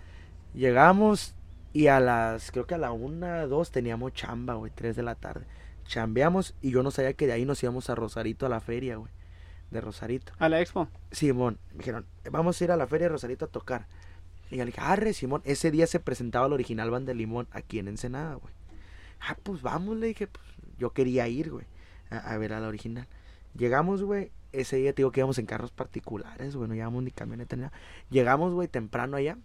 Llegamos y a las, creo que a la 1, 2 teníamos chamba, güey, 3 de la tarde. Chambeamos y yo no sabía que de ahí nos íbamos a Rosarito a la feria, güey. De Rosarito. A la expo. Simón, me dijeron, vamos a ir a la feria de Rosarito a tocar. Y yo le dije, arre, Simón, ese día se presentaba el original Band de Limón aquí en Ensenada, güey. Ah, pues vamos, le dije, pues yo quería ir, güey, a, a ver a la original. Llegamos, güey, ese día te digo que íbamos en carros particulares, güey, no llevamos ni camioneta ni nada. Llegamos, güey, temprano allá.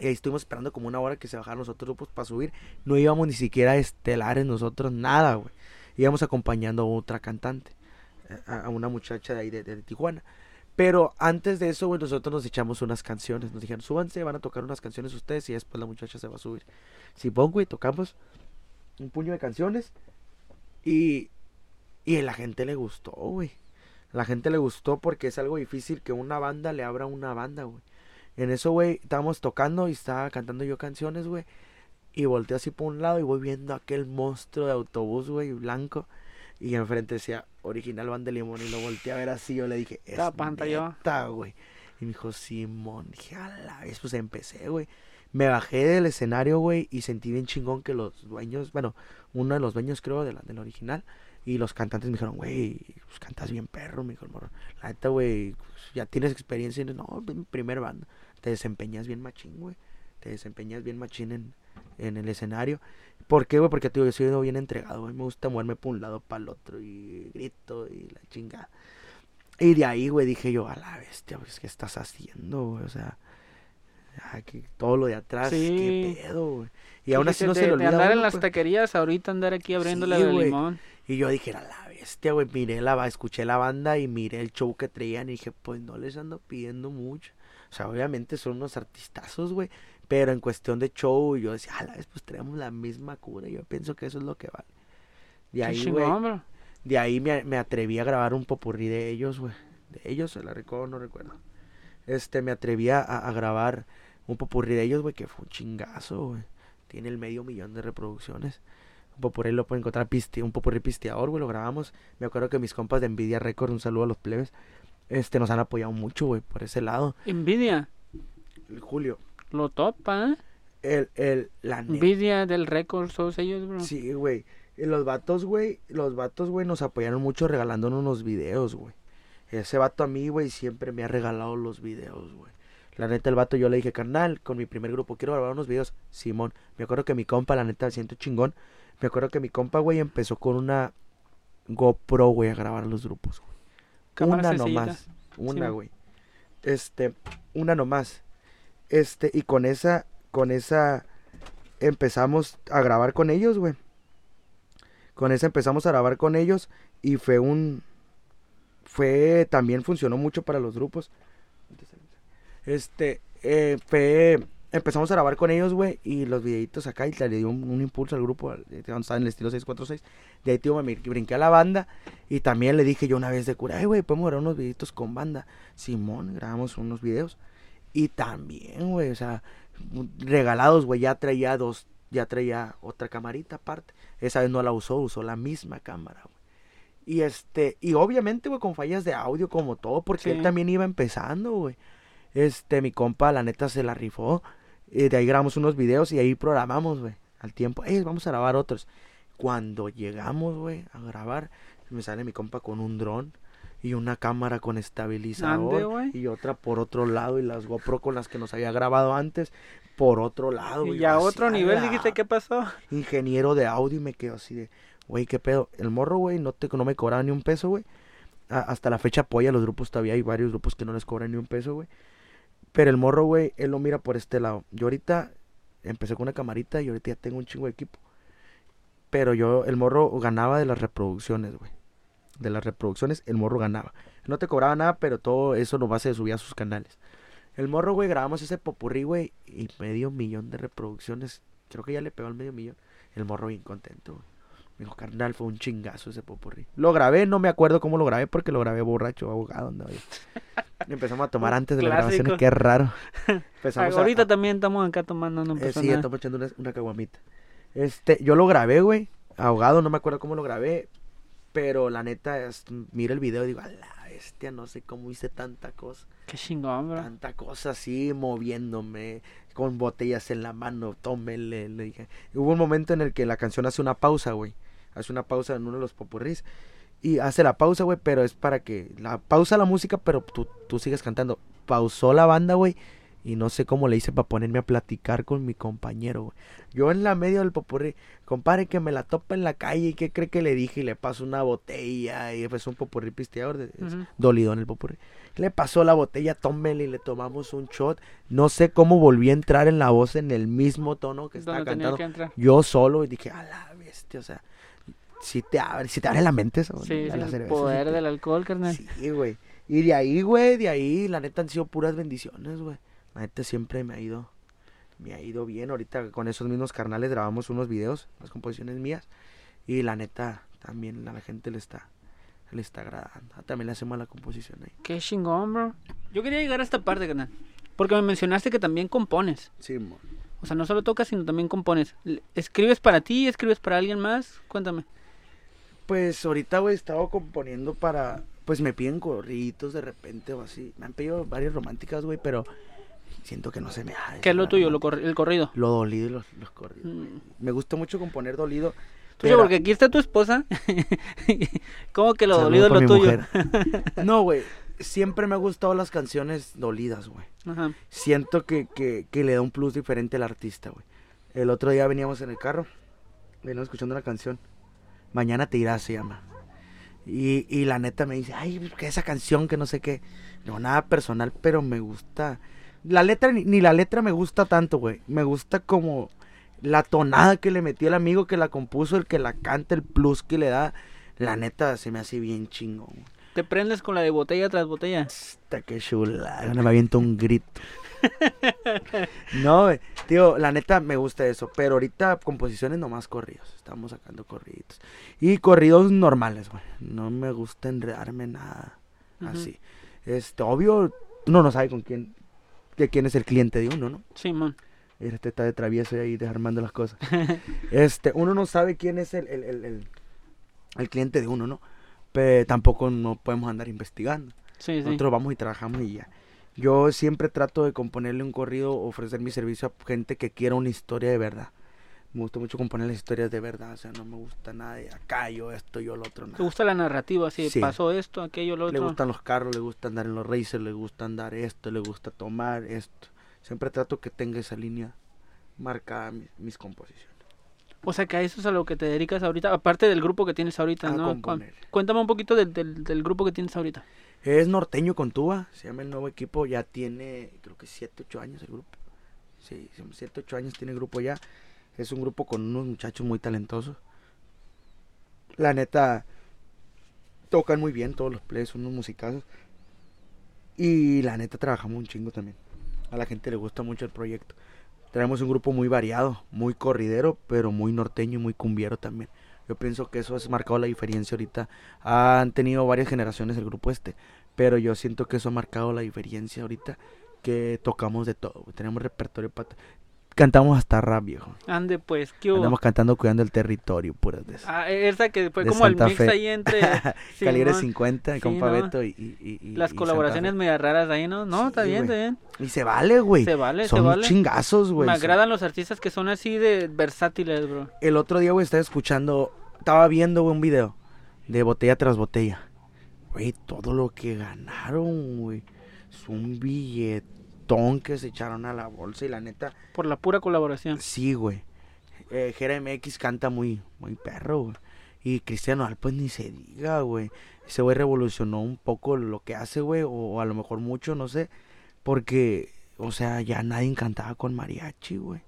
Y ahí estuvimos esperando como una hora que se bajaran los otros grupos para subir. No íbamos ni siquiera estelares nosotros, nada, güey. Íbamos acompañando a otra cantante, a, a una muchacha de ahí de, de Tijuana. Pero antes de eso, güey, nosotros nos echamos unas canciones. Nos dijeron, súbanse, van a tocar unas canciones ustedes y después la muchacha se va a subir. Si pongo, güey, tocamos un puño de canciones y, y a la gente le gustó, güey. A la gente le gustó porque es algo difícil que una banda le abra una banda, güey. En eso, güey, estábamos tocando y estaba cantando yo canciones, güey. Y volteo así por un lado y voy viendo aquel monstruo de autobús, güey, blanco. Y enfrente decía, original Band de Limón. Y lo volteé a ver así. Yo le dije, es neta, güey. Y me dijo, Simón. Dije, a la vez, pues empecé, güey. Me bajé del escenario, güey, y sentí bien chingón que los dueños, bueno, uno de los dueños, creo, de la, del original, y los cantantes me dijeron, güey, pues cantas bien perro, me dijo el morro. La neta, güey, pues, ya tienes experiencia. Y, no, mi primer banda. Te desempeñas bien machín, güey. Te desempeñas bien machín en, en el escenario. ¿Por qué, güey? Porque, tío, yo soy bien entregado, güey. Me gusta moverme por un lado, para el otro, y grito, y la chingada. Y de ahí, güey, dije yo, a la bestia, pues, ¿qué estás haciendo, güey? O sea, que todo lo de atrás, Sí. qué pedo, güey. Y aún así no se de- le de olvida. a andar en las pues. taquerías, ahorita andar aquí abriendo la Sí, de limón. Y yo dije, a la bestia, güey, miré la, escuché la banda y miré el show que traían y dije, pues no les ando pidiendo mucho. O sea, obviamente son unos artistazos, güey, pero en cuestión de show, yo decía, a la vez, pues traemos la misma cura. Yo pienso que eso es lo que vale. De ahí, güey, de ahí me, me atreví a grabar un popurrí de ellos, güey. De ellos, se la recuerdo, no recuerdo. Este, me atreví a, a grabar un popurrí de ellos, güey, que fue un chingazo, güey. Tiene el medio millón de reproducciones. Un popurrí lo pueden encontrar, piste, un popurrí pisteador, güey, lo grabamos. Me acuerdo que mis compas de Nvidia Record, un saludo a los plebes, este, nos han apoyado mucho, güey, por ese lado. Envidia. El Julio, Lo topa, ¿eh? el, el, la neta. Envidia del récord, todos ellos, bro. Sí, güey. Y los vatos, güey, los vatos, güey, nos apoyaron mucho regalándonos unos videos, güey. Ese vato a mí, güey, siempre me ha regalado los videos, güey. La neta, el vato yo le dije, carnal, con mi primer grupo, quiero grabar unos videos. Simón, me acuerdo que mi compa, la neta, siento chingón. Me acuerdo que mi compa, güey, empezó con una GoPro, güey, a grabar los grupos. güey. Cámara una sencillita. nomás. Una, Sí. güey. Este, una nomás. Este, y con esa, con esa, empezamos a grabar con ellos, güey. Con esa empezamos a grabar con ellos y fue un... Fue... También funcionó mucho para los grupos. Este... Eh, fue... Empezamos a grabar con ellos, güey, y los videitos acá, y le dio un, un impulso al grupo, al- eh, estaba en el estilo 646. De ahí, tío, me brinqué a la banda, y también le dije yo una vez de cura, ay, güey, podemos grabar unos videitos con banda. Simón, grabamos unos videos. Y también, güey, o sea, regalados, güey, ya traía dos, ya traía otra camarita aparte. Esa vez no la usó, usó la misma cámara, güey. Y este, y obviamente, güey, con fallas de audio como todo, porque Sí. él también iba empezando, güey. Este, mi compa, la neta, se la rifó. Y de ahí grabamos unos videos y ahí programamos, güey, al tiempo. Eh, vamos a grabar otros. Cuando llegamos, güey, a grabar, me sale mi compa con un dron y una cámara con estabilizador y otra por otro lado y las GoPro con las que nos había grabado antes por otro lado. Y güey. ya a otro nivel dijiste, ¿qué pasó? Ingeniero de audio y me quedo así de, güey, qué pedo. El morro, güey, no, te, no me cobraba ni un peso, güey. Hasta la fecha apoya a los grupos todavía. Hay varios grupos que no les cobran ni un peso, güey. Pero el morro, güey, él lo mira por este lado. Yo ahorita empecé con una camarita y ahorita ya tengo un chingo de equipo. Pero yo, el morro ganaba de las reproducciones, güey. De las reproducciones, el morro ganaba. No te cobraba nada, pero todo eso nomás se subía a sus canales. El morro, güey, grabamos ese popurrí, güey, y medio millón de reproducciones. Creo que ya le pegó al medio millón. El morro bien contento, güey. Me dijo, carnal, fue un chingazo ese popurrí. Lo grabé, no me acuerdo cómo lo grabé porque lo grabé borracho, abogado. andaba. Empezamos a tomar antes de las Clásico. grabaciones, qué raro. [laughs] Empezamos a- Ahorita también estamos acá tomando, no eh, sí, nada. estamos echando una, una caguamita. Este, yo lo grabé, güey. Ahogado, no me acuerdo cómo lo grabé. Pero la neta, es, miro el video y digo, a la bestia, no sé cómo hice tanta cosa. Qué chingón, bro. Tanta cosa así, moviéndome, con botellas en la mano, tómele. Le dije. Hubo un momento en el que la canción hace una pausa, güey. Hace una pausa en uno de los popurrís. Y hace la pausa, güey, pero es para que... La pausa la música, pero tú, tú sigues cantando. Pausó la banda, güey. Y no sé cómo le hice para ponerme a platicar con mi compañero, güey. Yo en la medio del popurrí, compadre, que me la topa en la calle. ¿Y qué cree que le dije? Y le paso una botella. Y fue un popurrí pisteador. de- es Ujú. Dolido en el popurrí. Le pasó la botella, tómele y le tomamos un shot. No sé cómo volví a entrar en la voz en el mismo tono que estaba cantando. que. Yo solo y dije, a la bestia, o sea, si te abre, si te abre la mente eso. Sí, la- sí, la el cerveza, poder sí te- del alcohol, carnal. Sí, güey. Y de ahí, güey, de ahí, la neta han sido puras bendiciones, güey. La neta siempre me ha ido, me ha ido bien. Ahorita con esos mismos carnales grabamos unos videos, las composiciones mías. Y la neta, también a la gente le está, le está agradando. Ah, También le hacemos la composición ahí. Qué chingón, bro. Yo quería llegar a esta parte, carnal. Porque me mencionaste que también compones. Sí, mo. O sea, no solo tocas, sino también compones. ¿Escribes para ti? ¿Escribes para alguien más? Cuéntame. Pues ahorita, güey, estaba componiendo para. Pues me piden corridos de repente o así. Me han pedido varias románticas, güey, pero siento que no se me da. ¿Qué es lo tuyo? Lo el corrido. Lo dolido y los, los corridos. Mm. Me gusta mucho componer dolido. Tuyo, pero- porque aquí está tu esposa. [laughs] ¿Cómo que lo Saludo dolido es lo tuyo? [laughs] No, güey. Siempre me han gustado las canciones dolidas, güey. Ajá. Siento que, que, que le da un plus diferente al artista, güey. El otro día veníamos en el carro, veníamos escuchando una canción. Mañana te irás, se llama. Y, y la neta me dice, ay, que esa canción, que no sé qué. No, nada personal, pero me gusta. La letra, ni, ni la letra me gusta tanto, güey. Me gusta como la tonada que le metió el amigo que la compuso, el que la canta, el plus que le da. La neta se me hace bien chingón. ¿Te prendes con la de botella tras botella? Está que chula. Me aviento un grito. [laughs] no. Tío, la neta me gusta eso. Pero ahorita composiciones nomás corridos. Estamos sacando corridos. Y corridos normales, güey. No me gusta enredarme nada. Así. Este, obvio, uno no sabe con quién. De quién es el cliente de uno, ¿no? Simón. Este está de travieso ahí desarmando las cosas. [laughs] Este, uno no sabe quién es el, el, el, el- el cliente de uno, ¿no? Pero tampoco no podemos andar investigando. Sí, sí. Nosotros vamos y trabajamos y ya. Yo siempre trato de componerle un corrido, ofrecer mi servicio a gente que quiera una historia de verdad. Me gusta mucho componer las historias de verdad, o sea, no me gusta nada de acá, yo esto, yo lo otro, ¿Te nada. gusta la narrativa? Así, Sí. pasó esto, aquello, lo Le otro. gustan los carros, le gusta andar en los racers, le gusta andar esto, le gusta tomar esto. Siempre trato que tenga esa línea marcada mi- mis composiciones. O sea, que a eso es a lo que te dedicas ahorita, aparte del grupo que tienes ahorita, A ¿no? Cu- componer. Cuéntame un poquito del, del, del grupo que tienes ahorita. Es norteño con tuba, se llama el nuevo equipo, ya tiene creo que 7, 8 años el grupo. Sí, 7, 8 años tiene el grupo ya. Es un grupo con unos muchachos muy talentosos. La neta, tocan muy bien todos los plays, son unos musicazos. Y la neta, trabajamos un chingo también. A la gente le gusta mucho el proyecto. Tenemos un grupo muy variado, muy corridero, pero muy norteño y muy cumbiero también. Yo pienso que eso ha marcado la diferencia ahorita. Han tenido varias generaciones el grupo este, pero yo siento que eso ha marcado la diferencia ahorita que tocamos de todo. Tenemos repertorio para cantamos hasta rap, viejo. Ande, pues, ¿qué hubo? Andamos cantando cuidando el territorio, puras de eso. Ah, esa que fue De como el Santa mix Fe. ahí entre... [laughs] Calibre Simón. 50, Sí, compa ¿no? Beto y, y- y- y- Las y colaboraciones medio raras ahí, ¿no? No, está Sí, bien, está bien. Y se vale, güey. Se vale, Son se vale. chingazos, güey. Me agradan los artistas que son así de versátiles, bro. El otro día, güey, estaba escuchando, estaba viendo, un video de botella tras botella. Güey, todo lo que ganaron, güey. Es un billetón que se echaron a la bolsa y la neta, Por la pura colaboración. sí, güey. Eh, Jera MX canta muy, muy perro, güey. Y Cristiano Al, pues ni se diga, güey. Ese güey revolucionó un poco lo que hace, güey, o a lo mejor mucho, no sé. Porque, o sea, ya nadie cantaba con mariachi, güey.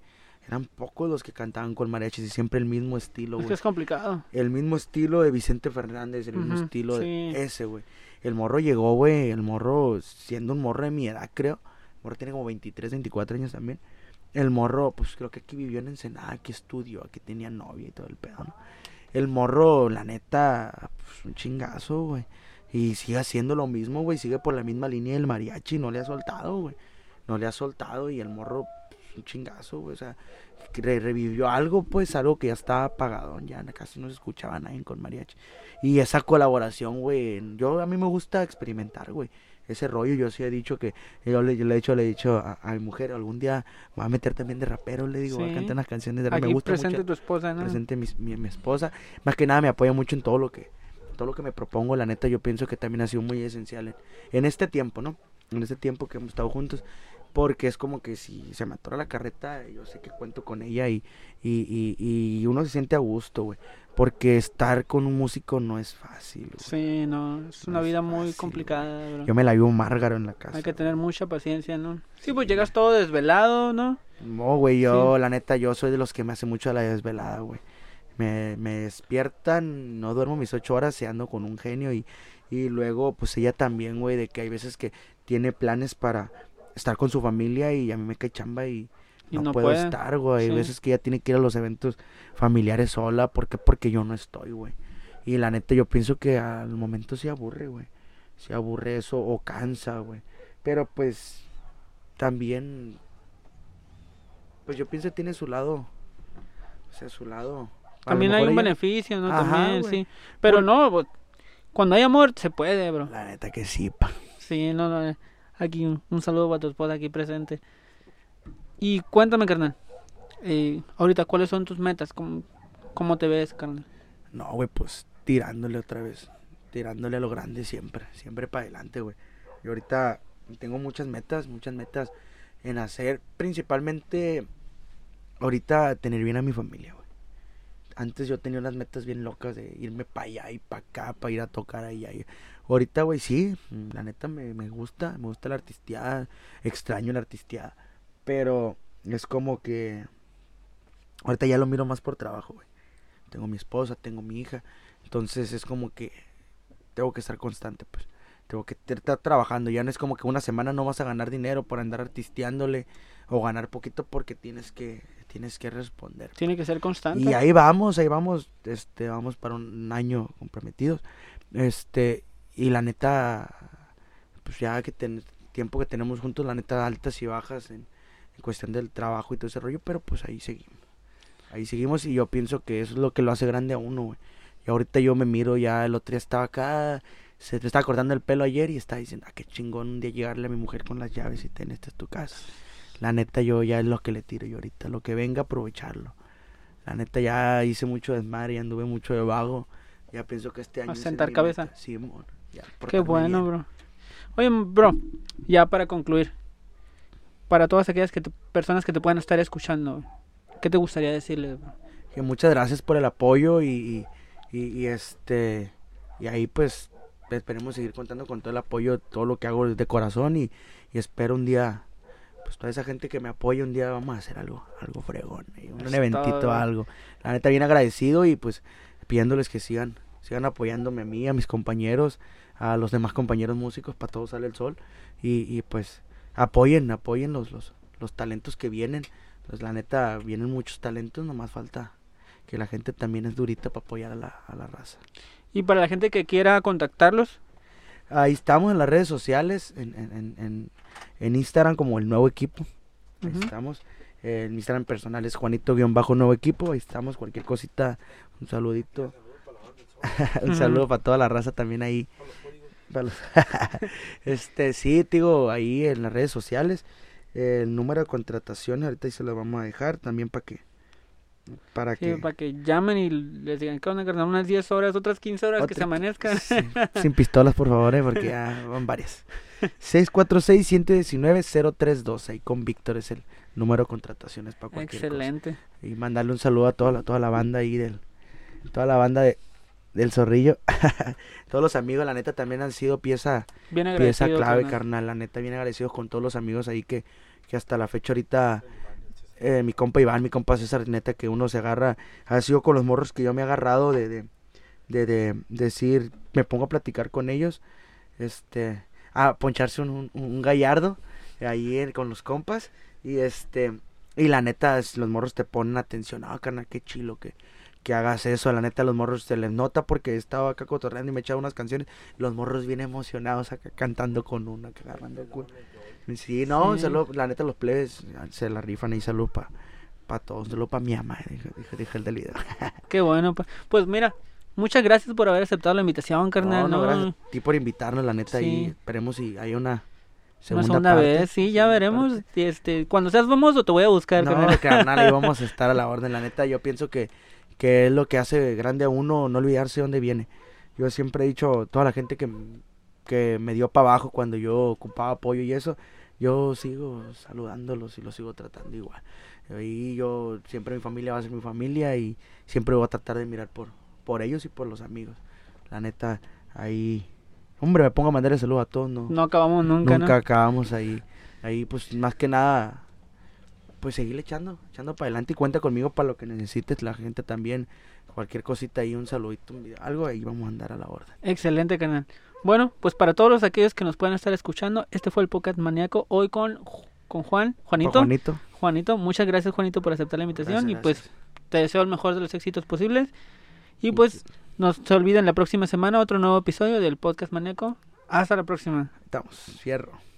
Eran pocos los que cantaban con mariachi y siempre el mismo estilo, Es que güey. es complicado. El mismo estilo de Vicente Fernández, el mismo estilo de ese, güey. El morro llegó, güey, el morro siendo un morro de mi edad, creo. Morro tiene como 23, 24 años también. El morro, pues creo que aquí vivió en Ensenada, aquí estudió, aquí tenía novia y todo el pedo, ¿no? El morro, la neta, pues un chingazo, güey. Y sigue haciendo lo mismo, güey. Sigue por la misma línea del mariachi. No le ha soltado, güey. No le ha soltado. Y el morro, pues, un chingazo, güey. O sea, revivió algo, pues, algo que ya estaba apagado. Ya casi no se escuchaba nadie con mariachi. Y esa colaboración, güey. Yo, a mí me gusta experimentar, güey. Ese rollo, yo sí he dicho que. Yo le, yo le he dicho, le he dicho a, a mi mujer, algún día me voy a meter también de rapero. Le digo, voy a Sí. cantar unas canciones de rap. Aquí Me gusta presente mucho tu esposa, ¿no? presente mi, mi, mi esposa. Más que nada me apoya mucho en todo lo que todo lo que me propongo. La neta yo pienso que también ha sido muy esencial en, en este tiempo, ¿no? En este tiempo que hemos estado juntos. Porque es como que si se me atora la carreta, yo sé que cuento con ella y, y, y, y uno se siente a gusto, güey. Porque estar con un músico no es fácil. güey. Sí, no, es una No es vida muy complicada, bro. Yo me la vivo márgaro en la casa. Hay que tener mucha paciencia, ¿no? Sí, pues llegas todo desvelado, ¿no? No, güey, yo, la neta, yo soy de los que me hace mucho la desvelada, güey. Me, me despiertan, no duermo mis ocho horas, y ando con un genio y, y luego, pues ella también, güey, de que hay veces que tiene planes para estar con su familia y a mí me cae chamba y, Y no, no puedo puede, estar, güey. Hay sí. veces que ella tiene que ir a los eventos familiares sola, ¿por qué? Porque yo no estoy, güey. Y la neta, yo pienso que al momento se aburre, güey. Se aburre eso o cansa, güey. Pero pues también pues yo pienso que tiene su lado o sea su lado a También hay un ella- beneficio, ¿no? Ajá, También, güey. sí. Pero no, cuando hay amor se puede, bro. la neta que sí pa Sí, no, no. Aquí un, un saludo para tu esposa aquí presente. Y cuéntame, carnal. eh, ahorita, ¿cuáles son tus metas? ¿Cómo, cómo te ves, carnal? no güey pues tirándole otra vez tirándole a lo grande siempre siempre para adelante güey yo ahorita tengo muchas metas muchas metas en hacer principalmente ahorita tener bien a mi familia güey antes yo tenía unas metas bien locas de irme para allá y para acá, para ir a tocar allá. y- Ahorita, güey, sí, mm, la neta me, me gusta, me gusta la artisteada, extraño la artisteada, pero es como que ahorita ya lo miro más por trabajo, güey. Tengo mi esposa, tengo mi hija, entonces es como que tengo que estar constante, pues. Tengo que estar trabajando, ya no es como que una semana no vas a ganar dinero por andar artisteándole o ganar poquito porque tienes que tienes que responder. Tiene que ser constante. Y ahí vamos, ahí vamos, este, vamos para un año comprometidos. Este, y la neta, pues ya que ten, tiempo que tenemos juntos, la neta, altas y bajas en, en cuestión del trabajo y todo ese rollo, pero pues ahí seguimos. Ahí seguimos y yo pienso que eso es lo que lo hace grande a uno, güey. Y ahorita yo me miro, ya el otro día estaba acá, se te estaba cortando el pelo ayer y estaba diciendo, ah, qué chingón un día llegarle a mi mujer con las llaves y ten, esta es tu casa. La neta, yo ya es lo que le tiro yo ahorita, lo que venga, aprovecharlo. La neta, ya hice mucho desmadre, anduve mucho de vago. Ya pienso que este año. A sentar cabeza. Sí, amor, ya, Qué bueno, bro. Oye, bro, ya para concluir. Para todas aquellas que te- personas que te puedan estar escuchando, ¿qué te gustaría decirles, bro? Que muchas gracias por el apoyo y, y, y- este. Y ahí, pues, esperemos seguir contando con todo el apoyo, todo lo que hago de corazón y, y espero un día pues toda esa gente que me apoya un día vamos a hacer algo, algo fregón, eh, un Es eventito, algo. La neta bien agradecido y pues pidiéndoles que sigan, sigan apoyándome a mí, a mis compañeros, a los demás compañeros músicos, para todos sale el sol. Y, y pues apoyen, apoyen los, los, los talentos que vienen. Pues la neta, vienen muchos talentos, nomás falta que la gente también es durita para apoyar a la, a la raza. Y para la gente que quiera contactarlos, Ahí estamos en las redes sociales, en, en, en, en- Instagram como el nuevo equipo. Ahí estamos. Eh, en mi Instagram personal es Juanito-Nuevo Equipo. Ahí estamos. Cualquier cosita, un saludito. [laughs] un saludo para toda la raza también ahí. Para los- [laughs] este, sí, digo, ahí en las redes sociales. el número de contrataciones, ahorita ahí se lo vamos a dejar también para que. Para sí, que. para que llamen y les digan que onda, carnal, unas 10 horas, otras 15 horas que se amanezcan. Sin, sin pistolas, por favor, eh, porque ya [laughs] van varias. 646-119-032. Ahí con Víctor es el número de contrataciones para cualquier cosa. Excelente. Y mandarle un saludo a toda la, toda la banda ahí del. Toda la banda de, del Zorrillo. [laughs] todos los amigos, la neta, también han sido pieza, Bien pieza clave, carnal. carnal. La neta, bien agradecidos con todos los amigos ahí que, que hasta la fecha ahorita. eh, mi compa Iván, mi compa César, neta, que uno se agarra. Ha sido con los morros que yo me he agarrado de, de, de, de decir, me pongo a platicar con ellos. Este, a poncharse un, un, un gallardo ahí en- con los compas. Y este, y la neta, los morros te ponen atención. Ah, carnal, qué chilo que, que hagas eso. La neta, los morros se les nota porque estaba acá cotorreando y me echaba unas canciones. Los morros bien emocionados acá cantando con una, que agarrando culo. Sí, no, Sí. saludo, la neta, los plebes se la rifan ahí. Salud para pa todos. Salud para mi ama, dije, dije, dije el del video. [laughs] Qué bueno. pa- Pues mira, muchas gracias por haber aceptado la invitación, carnal. No, gracias a ti por invitarnos, la neta. Sí. Y esperemos si hay una Una segunda, segunda parte, vez, sí, ya segunda veremos. parte. y Este, cuando seas famoso te voy a buscar, No, carnal. carnal, ahí [laughs] vamos a estar a la orden. La neta, yo pienso que, que es lo que hace grande a uno, no olvidarse de dónde viene. Yo siempre he dicho, toda la gente que, que me dio para abajo cuando yo ocupaba apoyo y eso, yo sigo saludándolos y los sigo tratando igual. Y yo, siempre mi familia va a ser mi familia y siempre voy a tratar de mirar por, por ellos y por los amigos. La neta, ahí, hombre, me pongo a mandar el saludo a todos, ¿no? No acabamos nunca, Nunca ¿no? acabamos ahí. Ahí, pues, más que nada, pues seguirle echando, echando para adelante y cuenta conmigo para lo que necesites. La gente también, cualquier cosita ahí, un saludito, algo, ahí vamos a andar a la orden. Excelente, canal. Bueno, pues para todos los aquellos que nos puedan estar escuchando, este fue el Pocket Maníaco. Hoy con, con Juan, Juanito. Juanito. Juanito, muchas gracias, Juanito, por aceptar la invitación. Gracias, y pues gracias. te deseo el mejor de los éxitos posibles. Y pues no se olviden la próxima semana otro nuevo episodio del Podcast Maníaco. Hasta la próxima. Estamos, fierro.